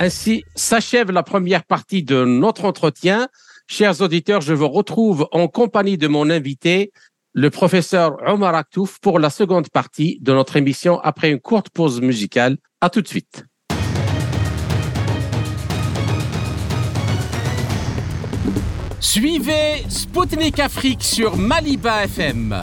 Ainsi s'achève la première partie de notre entretien. Chers auditeurs, je vous retrouve en compagnie de mon invité, le professeur Omar Aktouf, pour la seconde partie de notre émission après une courte pause musicale. À tout de suite. Suivez Spoutnik Afrique sur Maliba FM.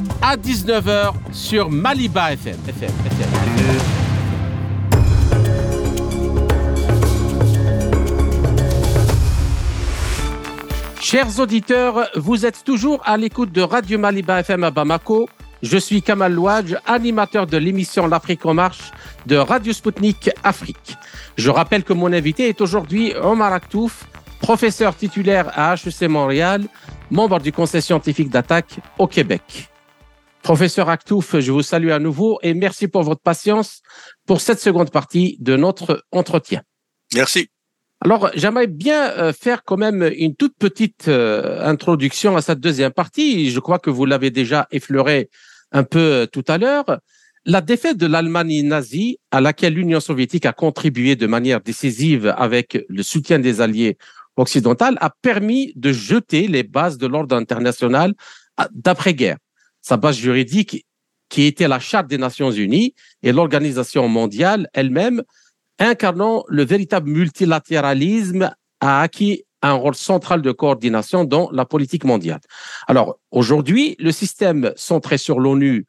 à 19h sur Maliba FM. Chers auditeurs, vous êtes toujours à l'écoute de Radio Maliba FM à Bamako. Je suis Kamal Louadj, animateur de l'émission L'Afrique en marche de Radio Sputnik Afrique. Je rappelle que mon invité est aujourd'hui Omar Aktouf, professeur titulaire à HEC Montréal, membre du conseil scientifique d'attaque au Québec. Professeur Aktouf, je vous salue à nouveau et merci pour votre patience pour cette seconde partie de notre entretien. Merci. Alors, j'aimerais bien euh, faire quand même une toute petite euh, introduction à cette deuxième partie. Je crois que vous l'avez déjà effleuré un peu euh, tout à l'heure. La défaite de l'Allemagne nazie, à laquelle l'Union soviétique a contribué de manière décisive avec le soutien des alliés occidentaux, a permis de jeter les bases de l'ordre international d'après-guerre sa base juridique qui était la Charte des Nations Unies et l'organisation mondiale elle-même, incarnant le véritable multilatéralisme, a acquis un rôle central de coordination dans la politique mondiale. Alors aujourd'hui, le système centré sur l'ONU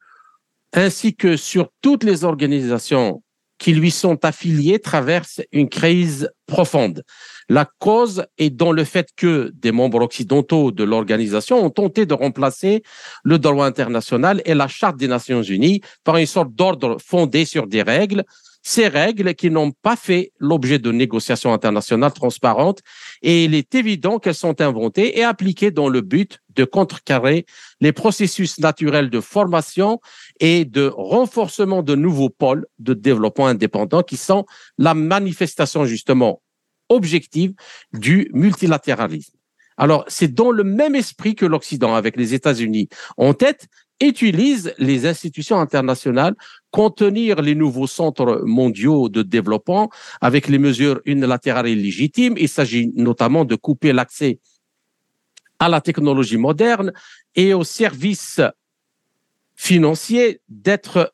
ainsi que sur toutes les organisations qui lui sont affiliées traverse une crise profonde. La cause est dans le fait que des membres occidentaux de l'organisation ont tenté de remplacer le droit international et la Charte des Nations Unies par une sorte d'ordre fondé sur des règles, ces règles qui n'ont pas fait l'objet de négociations internationales transparentes et il est évident qu'elles sont inventées et appliquées dans le but de contrecarrer les processus naturels de formation et de renforcement de nouveaux pôles de développement indépendant qui sont la manifestation justement objective du multilatéralisme. Alors, c'est dans le même esprit que l'Occident, avec les États-Unis en tête, utilise les institutions internationales, contenir les nouveaux centres mondiaux de développement avec les mesures unilatérales et légitimes. Il s'agit notamment de couper l'accès à la technologie moderne et aux services financiers d'être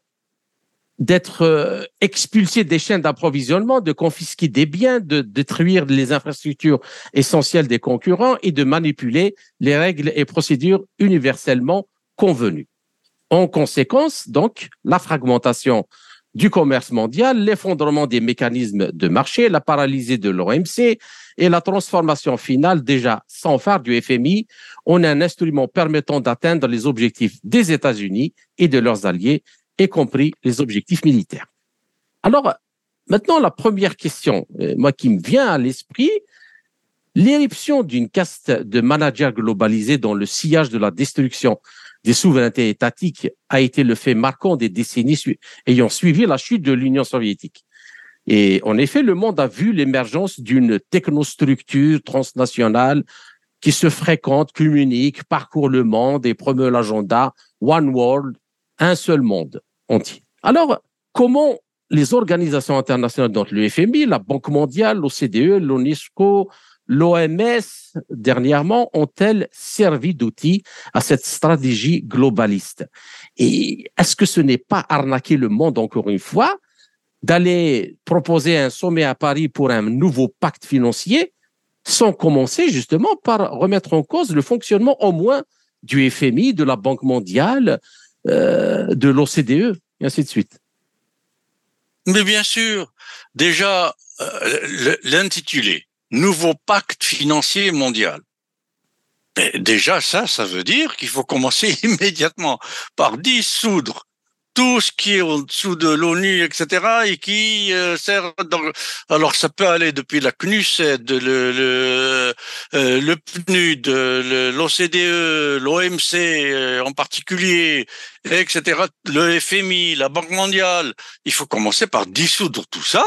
d'être euh, expulsé des chaînes d'approvisionnement, de confisquer des biens, de détruire les infrastructures essentielles des concurrents et de manipuler les règles et procédures universellement convenues. En conséquence, donc, la fragmentation du commerce mondial, l'effondrement des mécanismes de marché, la paralysie de l'OMC et la transformation finale déjà sans phare du FMI en un instrument permettant d'atteindre les objectifs des États-Unis et de leurs alliés y compris les objectifs militaires. Alors, maintenant, la première question, euh, moi qui me vient à l'esprit, l'éruption d'une caste de managers globalisés dans le sillage de la destruction des souverainetés étatiques a été le fait marquant des décennies ayant suivi la chute de l'Union soviétique. Et en effet, le monde a vu l'émergence d'une technostructure transnationale qui se fréquente, communique, parcourt le monde et promeut l'agenda One World, un seul monde. Alors, comment les organisations internationales, dont le FMI, la Banque mondiale, l'OCDE, l'UNESCO, l'OMS, dernièrement, ont-elles servi d'outil à cette stratégie globaliste? Et est-ce que ce n'est pas arnaquer le monde encore une fois d'aller proposer un sommet à Paris pour un nouveau pacte financier sans commencer justement par remettre en cause le fonctionnement au moins du FMI, de la Banque mondiale, de l'OCDE, et ainsi de suite. Mais bien sûr, déjà, euh, l'intitulé Nouveau pacte financier mondial. déjà, ça, ça veut dire qu'il faut commencer *laughs* immédiatement par dissoudre tout ce qui est au-dessous de l'ONU, etc., et qui euh, sert. Dans... Alors, ça peut aller depuis la CNUSED, le le, euh, le PNUD, l'OCDE, l'OMC euh, en particulier, etc., le FMI, la Banque mondiale. Il faut commencer par dissoudre tout ça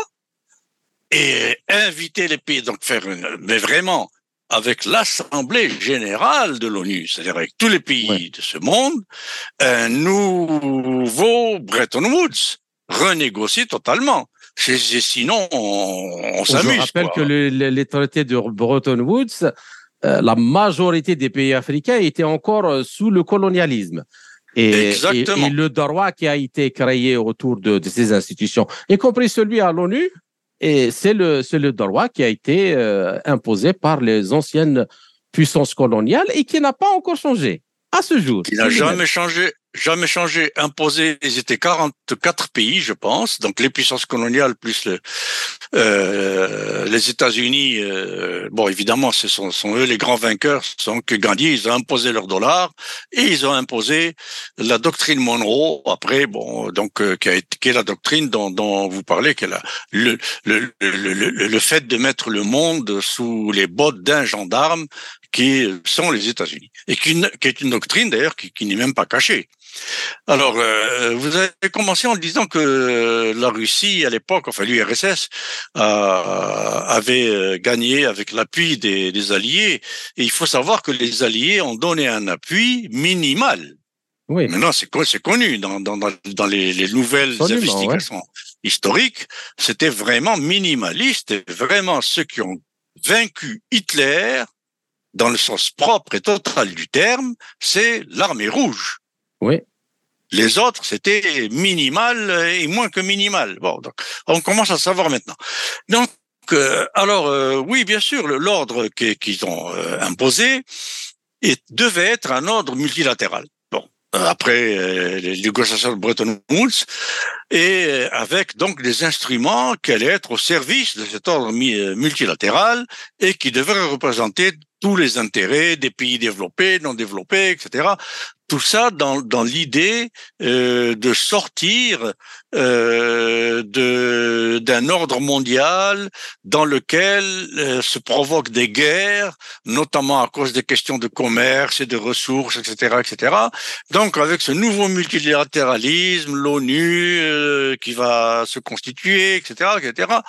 et inviter les pays, donc faire mais vraiment avec l'Assemblée générale de l'ONU, c'est-à-dire avec tous les pays de ce monde, un nouveau Bretton Woods, renégocié totalement. Sinon, on, s'amuse. Je rappelle que les traités de Bretton Woods, euh, la majorité des pays africains étaient encore euh, sous le colonialisme. Et, et, le droit qui a été créé autour de, de ces institutions, y compris celui à l'ONU, et c'est le, c'est le droit qui a été euh, imposé par les anciennes puissances coloniales et qui n'a pas encore changé à ce jour. Il n'a jamais changé jamais changé, imposé. Ils étaient 44 pays, je pense, donc les puissances coloniales plus le, euh, les États-Unis. Euh, bon, évidemment, ce sont, eux les grands vainqueurs. Que Gandhi, ils ont imposé leur dollar et ils ont imposé la doctrine Monroe. Après, bon, donc euh, qui, a été, qui est la doctrine dont, dont vous parlez, qui est la, le, le, le, le, fait de mettre le monde sous les bottes d'un gendarme qui sont les États-Unis et qui, qui, est une doctrine d'ailleurs qui, qui n'est même pas cachée. Alors, euh, vous avez commencé en disant que la Russie, à l'époque, enfin l'URSS, euh, avait euh, gagné avec l'appui des, Alliés. Et il faut savoir que les Alliés ont donné un appui minimal. Oui. Maintenant, c'est connu dans, dans, dans les, les, nouvelles investigations historiques. C'était vraiment minimaliste. Et vraiment, ceux qui ont vaincu Hitler, dans le sens propre et total du terme, c'est l'armée rouge. Oui. Les autres, c'était minimal et moins que minimal. Bon, donc, on commence à savoir maintenant. Donc, euh, alors, euh, oui, bien sûr, l'ordre qu'ils ont euh, imposé devait être un ordre multilatéral. Bon, après les négociations de Bretton Woods, et avec donc des instruments qui allaient être au service de cet ordre multilatéral et qui devraient représenter tous les intérêts des pays développés, non développés, etc tout ça dans, dans l'idée euh, de sortir euh, de d'un ordre mondial dans lequel euh, se provoquent des guerres, notamment à cause des questions de commerce et de ressources, etc., etc. Donc, avec ce nouveau multilatéralisme, l'ONU euh, qui va se constituer, etc., etc.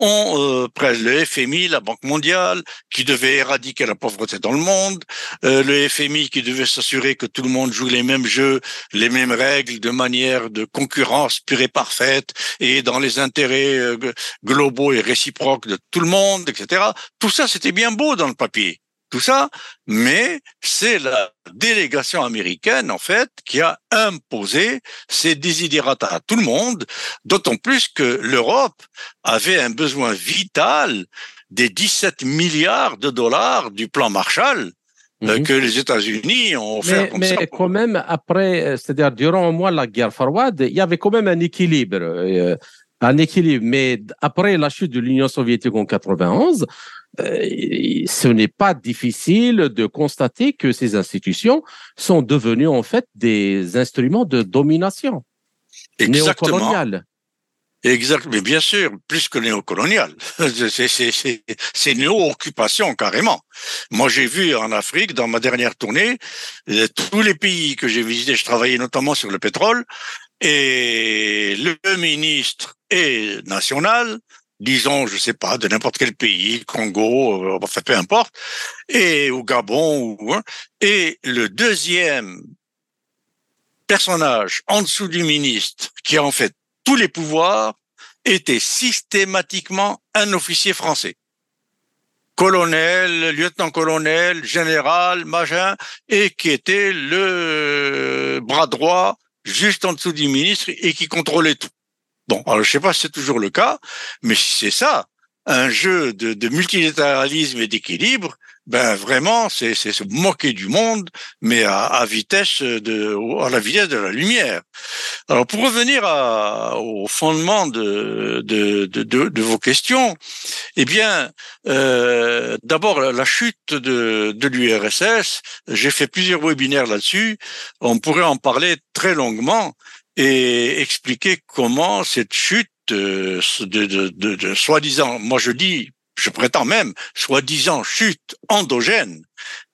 On euh, le FMI, la Banque mondiale, qui devait éradiquer la pauvreté dans le monde, euh, le FMI qui devait s'assurer que tout le monde joue les mêmes jeux, les mêmes règles de manière de concurrence pure et parfaite et dans les intérêts euh, globaux et réciproques de tout le monde, etc. Tout ça, c'était bien beau dans le papier. Tout ça, mais c'est la délégation américaine, en fait, qui a imposé ses désidérata à tout le monde, d'autant plus que l'Europe avait un besoin vital des 17 milliards de dollars du plan Marshall euh, mhm. que les États-Unis ont fait mais, comme mais ça. quand même, après, euh, c'est-à-dire durant au moins la guerre froide, il y avait quand même un équilibre. euh, un équilibre. Mais après la chute de l'Union soviétique en 91, euh, ce n'est pas difficile de constater que ces institutions sont devenues en fait des instruments de domination Exactement. néocoloniale. Exact, mais bien sûr, plus que néocolonial. *laughs* C'est néo-occupation carrément. Moi, j'ai vu en Afrique, dans ma dernière tournée, euh, tous les pays que j'ai visités, je travaillais notamment sur le pétrole, et le ministre est national, disons, je sais pas, de n'importe quel pays, Congo, euh, enfin peu importe, et au Gabon, ou, hein, et le deuxième personnage en dessous du ministre, qui a en fait tous les pouvoirs, était systématiquement un officier français. Colonel, lieutenant-colonel, général, machin, et qui était le bras droit juste en dessous du ministre et qui contrôlait tout. Bon, alors je sais pas si c'est toujours le cas, mais si c'est ça, un jeu de, de multilatéralisme et d'équilibre, ben vraiment, c'est se moquer du monde, mais à, à vitesse de, à la vitesse de la lumière. Alors pour revenir à, au fondement de, de, de, de, de vos questions, eh bien, euh, d'abord la chute de, de l'URSS, j'ai fait plusieurs webinaires là-dessus, on pourrait en parler très longuement et expliquer comment cette chute euh, de, soi-disant, moi je dis, je prétends même, soi-disant chute endogène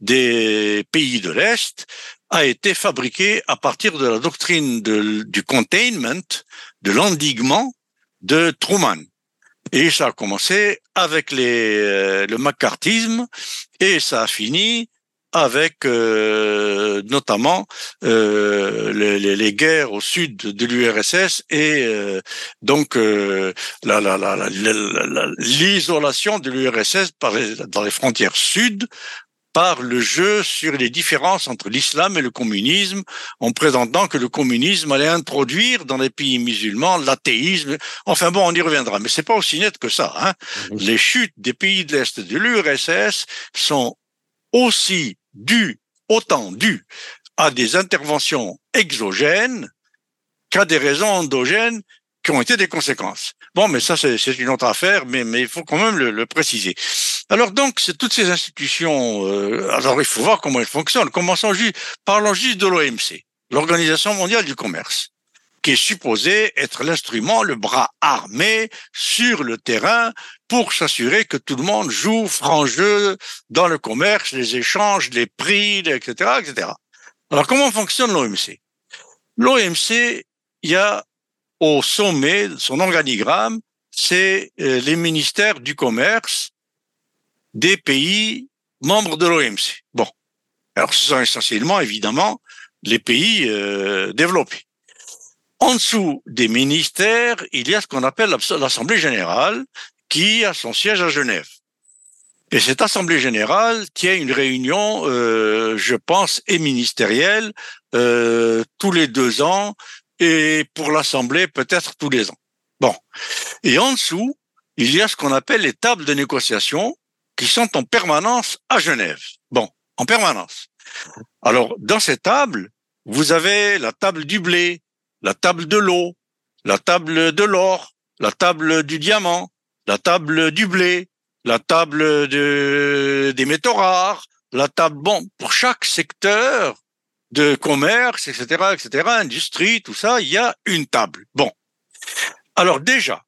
des pays de l'Est, a été fabriquée à partir de la doctrine du containment, de l'endiguement de Truman. Et ça a commencé avec euh, le macartisme et ça a fini avec euh, notamment euh, les, les- les guerres au sud de l'URSS et euh, donc euh, la- la- la- la- la- la- l'isolation de l'URSS dans les frontières sud par le jeu sur les différences entre l'islam et le communisme, en présentant que le communisme allait introduire dans les pays musulmans l'athéisme. Enfin bon, on y reviendra, mais c'est pas aussi net que ça. Hein. Les chutes des pays de l'Est de l'URSS sont aussi dues, autant dues à des interventions exogènes qu'à des raisons endogènes qui ont été des conséquences. Bon, mais ça, c'est c'est une autre affaire, mais, mais il faut quand même le, le préciser. Alors donc, c'est toutes ces institutions. euh, alors, il faut voir comment elles fonctionnent. Commençons juste, parlons juste de l'OMC, l'Organisation mondiale du commerce, qui est supposée être l'instrument, le bras armé sur le terrain pour s'assurer que tout le monde joue franc jeu dans le commerce, les échanges, les prix, etc., etc. Alors, comment fonctionne l'OMC L'OMC, il y a au sommet, son organigramme, c'est euh, les ministères du commerce des pays membres de l'OMC. Bon, alors ce sont essentiellement, évidemment, les pays euh, développés. En dessous des ministères, il y a ce qu'on appelle l'Assemblée générale, qui a son siège à Genève. Et cette Assemblée générale tient une réunion, euh, je pense, et ministérielle euh, tous les deux ans, et pour l'Assemblée peut-être tous les ans. Bon. Et en dessous, il y a ce qu'on appelle les tables de négociation qui sont en permanence à Genève. Bon, en permanence. Alors, dans ces tables, vous avez la table du blé, la table de l'eau, la table de l'or, la table du diamant, la table du blé, la table de, des métaux rares, la table, bon, pour chaque secteur de commerce, etc., etc., industrie, tout ça, il y a une table. Bon. Alors déjà,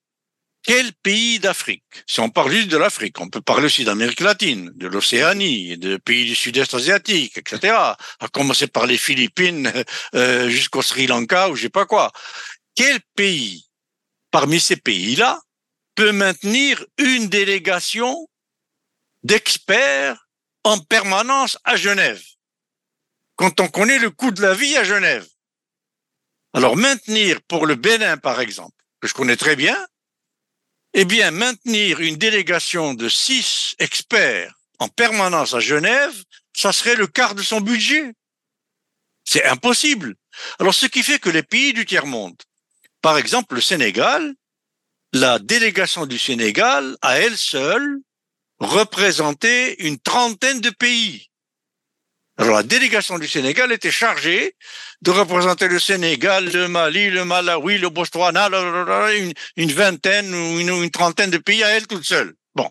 quel pays d'Afrique? Si on parle juste de l'Afrique, on peut parler aussi d'Amérique latine, de l'Océanie, de pays du Sud-Est asiatique, etc. À commencer par les Philippines euh, jusqu'au Sri Lanka ou je sais pas quoi. Quel pays parmi ces pays-là peut maintenir une délégation d'experts en permanence à Genève quand on connaît le coût de la vie à Genève Alors maintenir pour le Bénin, par exemple, que je connais très bien, eh bien maintenir une délégation de six experts en permanence à Genève, ça serait le quart de son budget. C'est impossible. Alors, ce qui fait que les pays du tiers-monde, par exemple le Sénégal, la délégation du Sénégal, à elle seule, représentait une trentaine de pays. Alors la délégation du Sénégal était chargée de représenter le Sénégal, le Mali, le Malawi, le Botswana, une, une vingtaine ou une, une, trentaine de pays à elle toute seule. Bon.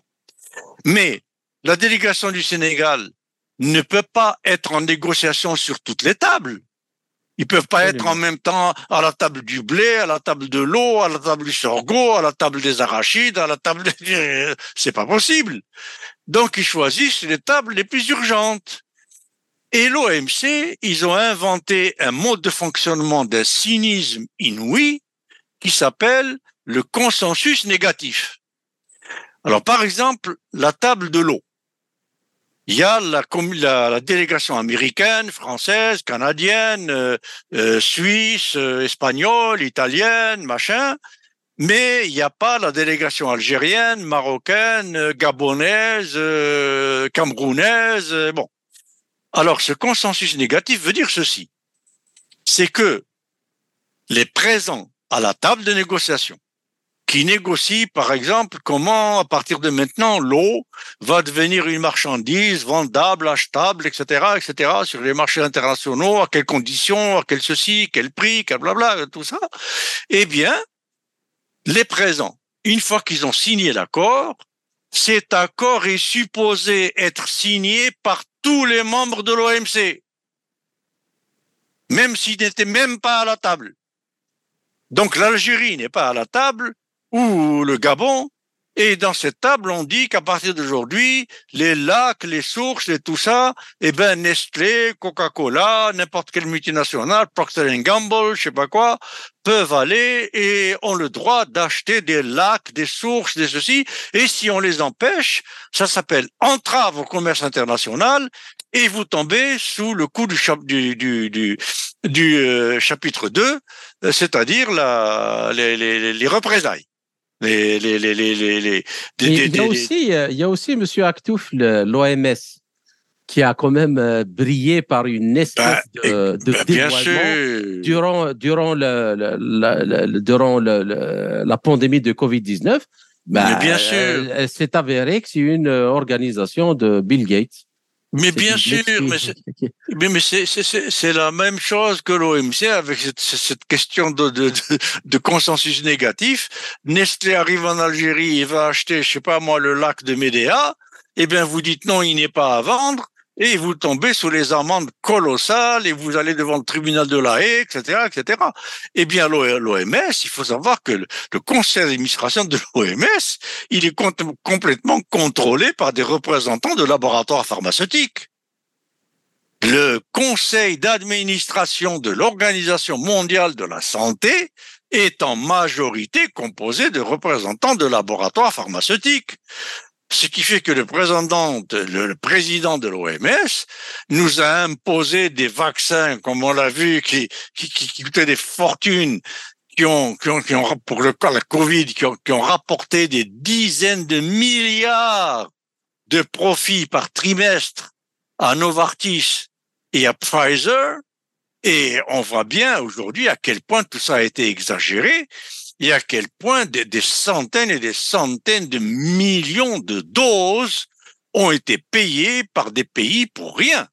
Mais la délégation du Sénégal ne peut pas être en négociation sur toutes les tables. Ils peuvent pas être en même temps à la table du blé, à la table de l'eau, à la table du sorgho, à la table des arachides, à la table. De... *laughs* C'est pas possible. Donc ils choisissent les tables les plus urgentes. Et l'OMC, ils ont inventé un mode de fonctionnement d'un cynisme inouï qui s'appelle le consensus négatif. Alors par exemple, la table de l'eau il y a la, délégation américaine, française, canadienne, euh, euh, suisse, euh, espagnole, italienne, machin, mais il n'y a pas la délégation algérienne, marocaine, gabonaise, camerounaise. bon. Alors, ce consensus négatif veut dire ceci. C'est que les présents à la table de négociation qui négocie, par exemple, comment, à partir de maintenant, l'eau va devenir une marchandise vendable, achetable, etc., etc., sur les marchés internationaux, à quelles conditions, à quel ceci, quel prix, quel blabla, tout ça. Eh bien, les présents, une fois qu'ils ont signé l'accord, cet accord est supposé être signé par tous les membres de l'OMC, même s'ils n'étaient même pas à la table. Donc l'Algérie n'est pas à la table, ou le Gabon. Et dans cette table, on dit qu'à partir d'aujourd'hui, les lacs, les sources et tout ça, eh ben Nestlé, Coca-Cola, n'importe quelle multinationale, Procter Gamble, je sais pas quoi, peuvent aller et ont le droit d'acheter des lacs, des sources, des ceci. Et si on les empêche, ça s'appelle entrave au commerce international et vous tombez sous le coup du, du, euh, chapitre 2, c'est-à-dire les représailles les, les, les, les, les il, y a aussi, euh, il y a aussi, Monsieur Actouf, l'OMS, qui a quand même euh, brillé par une espèce bah, de, de bah, durant, durant, le, le, durant le, la pandémie de Covid-19. Bah, bien sûr. C'est avéré que c'est une organisation de Bill Gates. Mais bien sûr, mais, c'est la même chose que l'OMC avec cette, cette question de, de, de, consensus négatif. Nestlé arrive en Algérie et va acheter, je sais pas moi, le lac de Médéa. Eh bien, vous dites non, il n'est pas à vendre et vous tombez sous les amendes colossales et vous allez devant le tribunal de la Haye, etc., etc. Eh bien, l'OMS, il faut savoir que le, conseil d'administration de l'OMS, il est complètement contrôlé par des représentants de laboratoires pharmaceutiques. Le conseil d'administration de l'Organisation mondiale de la santé est en majorité composé de représentants de laboratoires pharmaceutiques. Ce qui fait que le président, de l'OMS nous a imposé des vaccins, comme on l'a vu, qui, qui, qui, coûtaient des fortunes, qui ont, qui ont, qui ont pour le cas la Covid, qui ont, qui ont rapporté des dizaines de milliards de profits par trimestre à Novartis et à Pfizer. Et on voit bien aujourd'hui à quel point tout ça a été exagéré et à quel point des, centaines et des centaines de millions de doses ont été payées par des pays pour rien.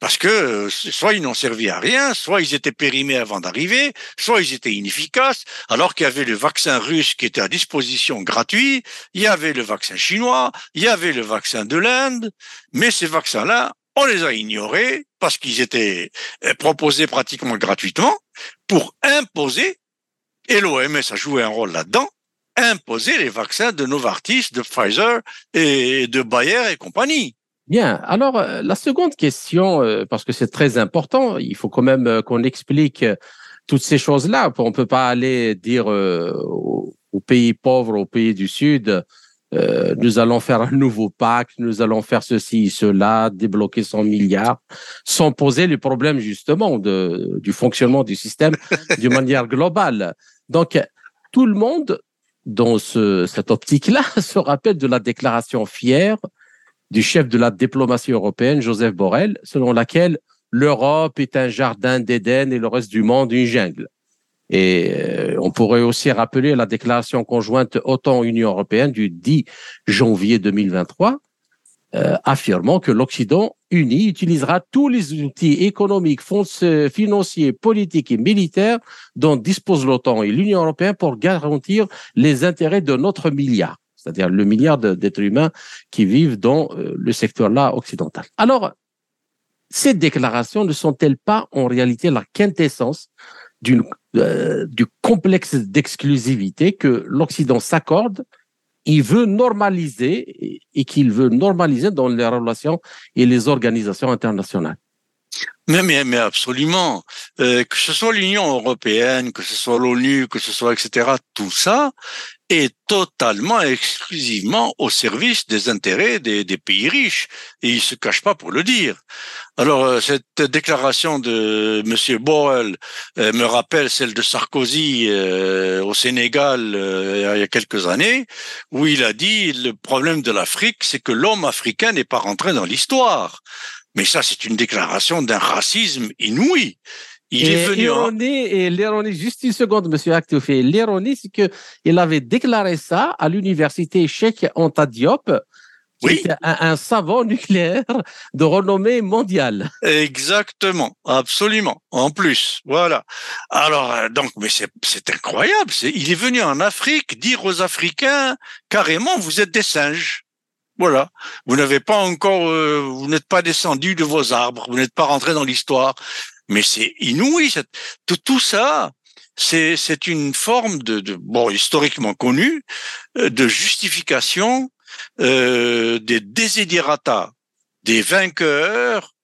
Parce que euh, soit ils n'ont servi à rien, soit ils étaient périmés avant d'arriver, soit ils étaient inefficaces, alors qu'il y avait le vaccin russe qui était à disposition gratuit, il y avait le vaccin chinois, il y avait le vaccin de l'Inde, mais ces vaccins-là, on les a ignorés parce qu'ils étaient euh, proposés pratiquement gratuitement pour imposer et l'OMS a joué un rôle là-dedans, imposer les vaccins de Novartis, de Pfizer et de Bayer et compagnie. Bien. Alors, euh, la seconde question, euh, parce que c'est très important, il faut quand même euh, qu'on explique toutes ces choses-là. On ne peut pas aller dire aux pays pauvres, aux pays du Sud, nous allons faire un nouveau pacte, nous allons faire ceci, cela, débloquer 100 milliards, sans poser le problème justement de, du fonctionnement du système *laughs* d'une manière globale. Donc, tout le monde, dans ce, cette optique-là, *laughs* se rappelle de la déclaration fière du chef de la diplomatie européenne, Joseph Borrell, selon laquelle l'Europe est un jardin d'Éden et le reste du monde une jungle. Et euh, on pourrait aussi rappeler la déclaration conjointe OTAN-Union européenne du 10 janvier 2023, euh, affirmant que l'Occident uni utilisera tous les outils économiques, financiers, politiques et militaires dont disposent l'OTAN et l'Union européenne pour garantir les intérêts de notre milliard, c'est-à-dire le milliard d'êtres humains qui vivent dans euh, le secteur-là occidental. Alors, ces déclarations ne sont-elles pas en réalité la quintessence euh, du complexe d'exclusivité que l'Occident s'accorde il veut normaliser et qu'il veut normaliser dans les relations et les organisations internationales. Mais, mais, mais absolument. Euh, que ce soit l'Union européenne, que ce soit l'ONU, que ce soit etc., tout ça est totalement exclusivement au service des intérêts des, des pays riches. Et il se cache pas pour le dire. Alors, euh, cette déclaration de Monsieur Borrell euh, me rappelle celle de Sarkozy euh, au Sénégal il y a quelques années, où il a dit le problème de l'Afrique, c'est que l'homme africain n'est pas rentré dans l'histoire. Mais ça, c'est une déclaration d'un racisme inouï. Il est venu. L'ironie, et l'ironie, juste une seconde, monsieur Acteufé. L'ironie, c'est que il avait déclaré ça à l'université Cheikh Anta Diop, qui oui. était un, savant nucléaire de renommée mondiale. Exactement, absolument. En plus, voilà. Alors, euh, donc, mais c'est, incroyable. Il est venu en Afrique dire aux Africains carrément, vous êtes des singes. Voilà. Vous n'avez pas encore, euh, vous n'êtes pas descendu de vos arbres, vous n'êtes pas rentré dans l'histoire. Mais c'est inouï. Tout, tout ça, c'est, c'est une forme de, de, bon, historiquement connue, euh, de justification euh, des désidérata des vainqueurs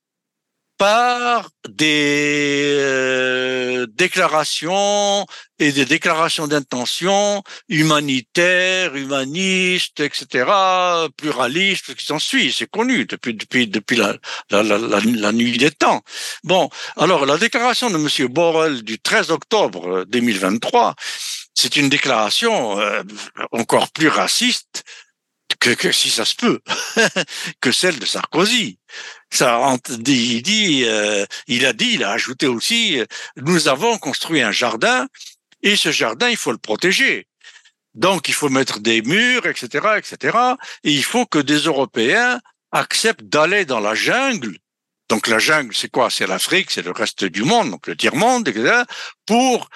par des euh, déclarations et des déclarations d'intention humanitaires, humanistes, etc., pluralistes, qui s'en suit. C'est connu depuis depuis depuis la la, la, la, nuit des temps. Bon, alors la déclaration de Monsieur Borrell du 13 octobre 2023, c'est une déclaration euh, encore plus raciste que, que si ça se peut, *laughs* que celle de Sarkozy. Ça, il dit, euh, il a dit, il a ajouté aussi, euh, nous avons construit un jardin et ce jardin, il faut le protéger. Donc, il faut mettre des murs, etc., etc. Et il faut que des Européens acceptent d'aller dans la jungle. Donc, la jungle, c'est quoi? C'est l'Afrique, c'est le reste du monde, donc le tiers-monde, etc., pour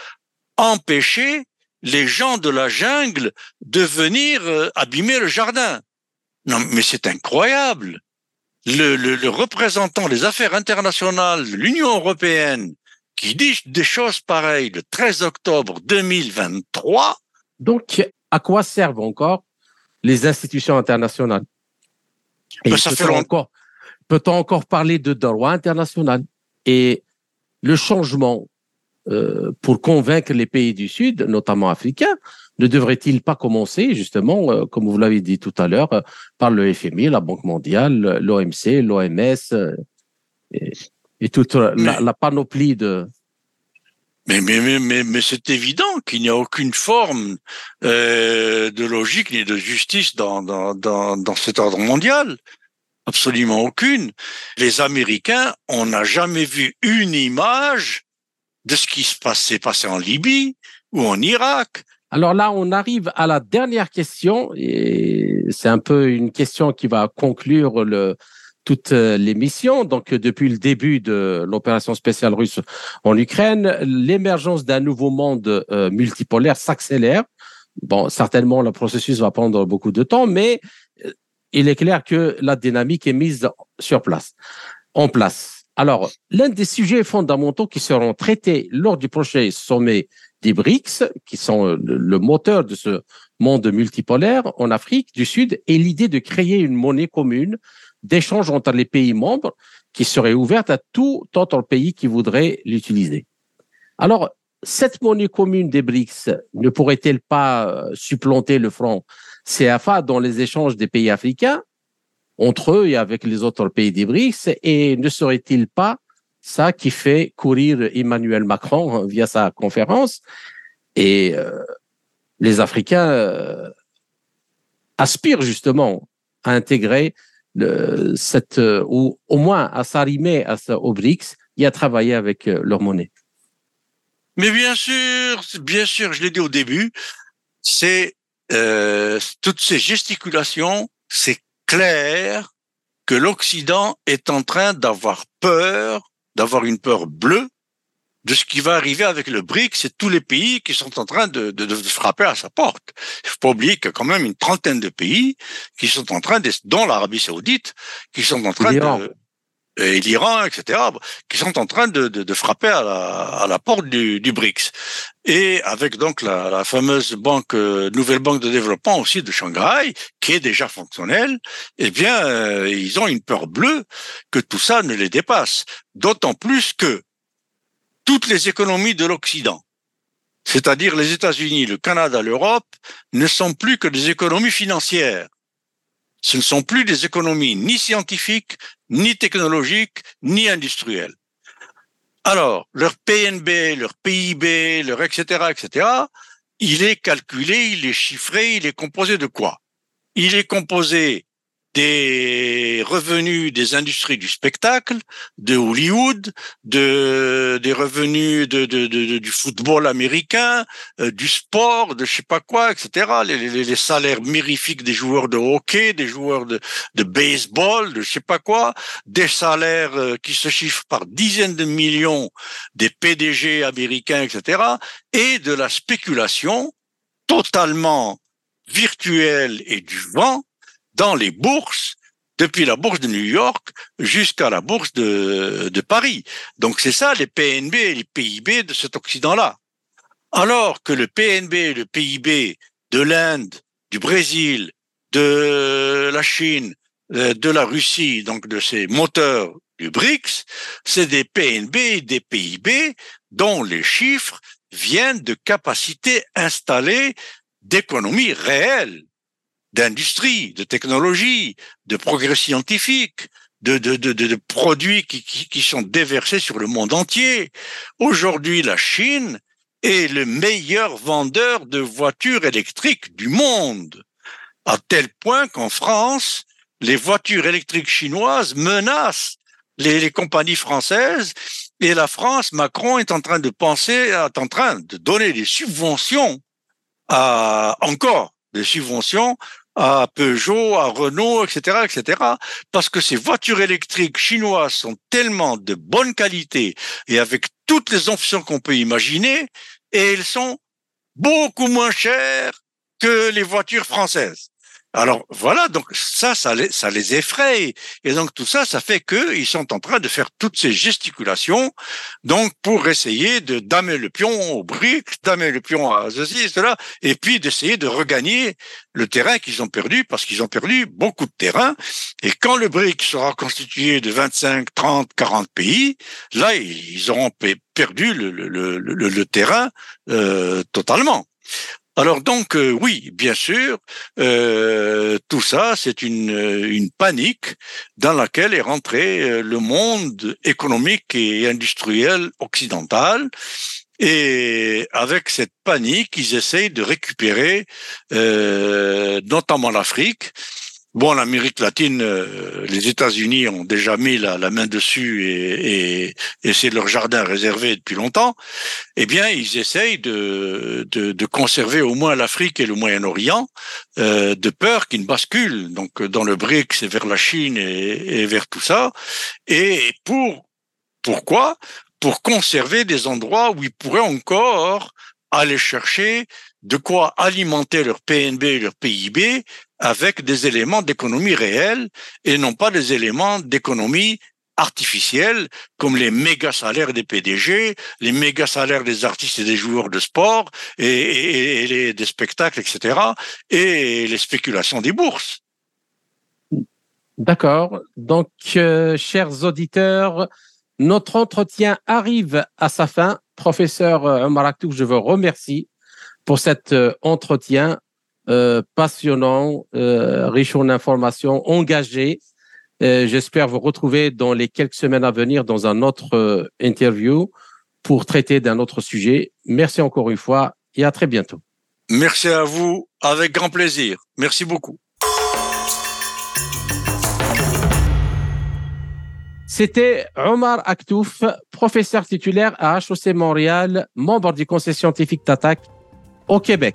empêcher les gens de la jungle de venir euh, abîmer le jardin. Non, mais c'est incroyable. Le, le, représentant des affaires internationales de l'Union européenne qui dit des choses pareilles le 13 octobre 2023. Donc, à quoi servent encore les institutions internationales? Ben, ça encore, peut-on encore parler de droit international? Et le changement euh, pour convaincre les pays du Sud, notamment africains, ne devrait-il pas commencer justement, euh, comme vous l'avez dit tout à l'heure, euh, par le FMI, la Banque mondiale, l'OMC, l'OMS et, toute la, panoplie de... Mais, mais, mais, mais, c'est évident qu'il n'y a aucune forme de logique ni de justice dans, dans, dans, dans cet ordre mondial. Absolument aucune. Les Américains, on n'a jamais vu une image de ce qui se passait passé en Libye ou en Irak. Alors là, on arrive à la dernière question et c'est un peu une question qui va conclure le, toute euh, l'émission. Donc, depuis le début de l'opération spéciale russe en Ukraine, l'émergence d'un nouveau monde euh, multipolaire s'accélère. Bon, certainement, le processus va prendre beaucoup de temps, mais euh, il est clair que la dynamique est mise sur place, en place. Alors, l'un des sujets fondamentaux qui seront traités lors du prochain sommet des BRICS, qui sont euh, le moteur de ce monde multipolaire en Afrique du Sud, est l'idée de créer une monnaie commune d'échange entre les pays membres qui serait ouverte à tout autre pays qui voudrait l'utiliser. Alors, cette monnaie commune des BRICS ne pourrait-elle pas euh, supplanter le franc CFA dans les échanges des pays africains? Entre eux et avec les autres pays des BRICS et ne serait-il pas ça qui fait courir Emmanuel Macron via sa conférence et euh, les Africains euh, aspirent justement à intégrer cette, ou au moins à s'arrimer à au BRICS et à travailler avec leur monnaie. Mais bien sûr, bien sûr, je l'ai dit au début, c'est euh, toutes ces gesticulations, c'est clair que l'Occident est en train d'avoir peur, d'avoir une peur bleue de ce qui va arriver avec le BRICS c'est tous les pays qui sont en train de, de, de frapper à sa porte. Il faut pas oublier qu'il y a quand même une trentaine de pays qui sont en train, de, dont l'Arabie Saoudite, qui sont en train de, et l'Iran, etc., qui sont en train de, frapper à la, porte du, BRICS. Et avec donc la, fameuse euh, nouvelle banque de développement aussi de Shanghai, qui est déjà fonctionnelle, eh bien, euh, ils ont une peur bleue que tout ça ne les dépasse. D'autant plus que toutes les économies de l'Occident, c'est-à-dire les États-Unis, le Canada, l'Europe, ne sont plus que des économies financières. Ce ne sont plus des économies ni scientifiques, ni technologiques, ni industrielles. Alors, leur PNB, leur PIB, leur etc., etc., il est calculé, il est chiffré, il est composé de quoi? Il est composé des revenus des industries du spectacle, de Hollywood, de des revenus de, du football américain, euh, du sport, de je sais pas quoi, etc. Les, salaires mirifiques des joueurs de hockey, des joueurs de, de baseball, de je sais pas quoi, des salaires euh, qui se chiffrent par dizaines de millions des PDG américains, etc. Et de la spéculation totalement virtuelle et du vent dans les bourses, depuis la bourse de New York jusqu'à la bourse de, Paris. Donc c'est ça les PNB et les PIB de cet Occident-là. Alors que le PNB et le PIB de l'Inde, du Brésil, de la Chine, euh, de la Russie, donc de ces moteurs du BRICS, c'est des PNB et des PIB dont les chiffres viennent de capacités installées d'économie réelle d'industrie, de technologie, de progrès scientifique, de, de, de, de produits qui, qui, qui, sont déversés sur le monde entier. Aujourd'hui, la Chine est le meilleur vendeur de voitures électriques du monde, à tel point qu'en France, les voitures électriques chinoises menacent les, les, compagnies françaises et la France, Macron est en train de penser, est en train de donner des subventions à encore des subventions à Peugeot, à Renault, etc., etc., parce que ces voitures électriques chinoises sont tellement de bonne qualité et avec toutes les options qu'on peut imaginer, et elles sont beaucoup moins chères que les voitures françaises. Alors voilà, donc ça, ça les, ça les effraie. Et donc tout ça, ça fait qu'ils sont en train de faire toutes ces gesticulations, donc pour essayer de damer le pion au BRICS, damer le pion à ceci, cela, et puis d'essayer de regagner le terrain qu'ils ont perdu, parce qu'ils ont perdu beaucoup de terrain. Et quand le BRICS sera constitué de 25, 30, 40 pays, là, ils auront perdu le, le, le, le terrain euh, totalement. Alors donc euh, oui, bien sûr, euh, tout ça c'est une, une panique dans laquelle est rentré euh, le monde économique et industriel occidental. Et avec cette panique, ils essayent de récupérer notamment l'Afrique Bon, l'Amérique latine, euh, les États-Unis ont déjà mis la, main dessus et, et, et c'est leur jardin réservé depuis longtemps. Eh bien, ils essayent de, de, de conserver au moins l'Afrique et le Moyen-Orient, euh, de peur qu'ils ne basculent donc dans le BRICS et vers la Chine et, et vers tout ça. Et pour pourquoi? Pour conserver des endroits où ils pourraient encore aller chercher de quoi alimenter leur PNB et leur PIB avec des éléments d'économie réelle et non pas des éléments d'économie artificielle comme les méga salaires des PDG, les méga salaires des artistes et des joueurs de sport et, des spectacles, etc. et les spéculations des bourses. D'accord. Donc, euh, chers auditeurs, notre entretien arrive à sa fin. Professeur euh, Maratou, je vous remercie pour cet euh, entretien euh, passionnant, euh, riche en informations, engagé. Euh, j'espère vous retrouver dans les quelques semaines à venir dans un autre interview pour traiter d'un autre sujet. Merci encore une fois et à très bientôt. Merci à vous, avec grand plaisir. Merci beaucoup. C'était Omar Aktouf, professeur titulaire à HEC Montréal, membre du conseil scientifique d'ATTAC au Québec.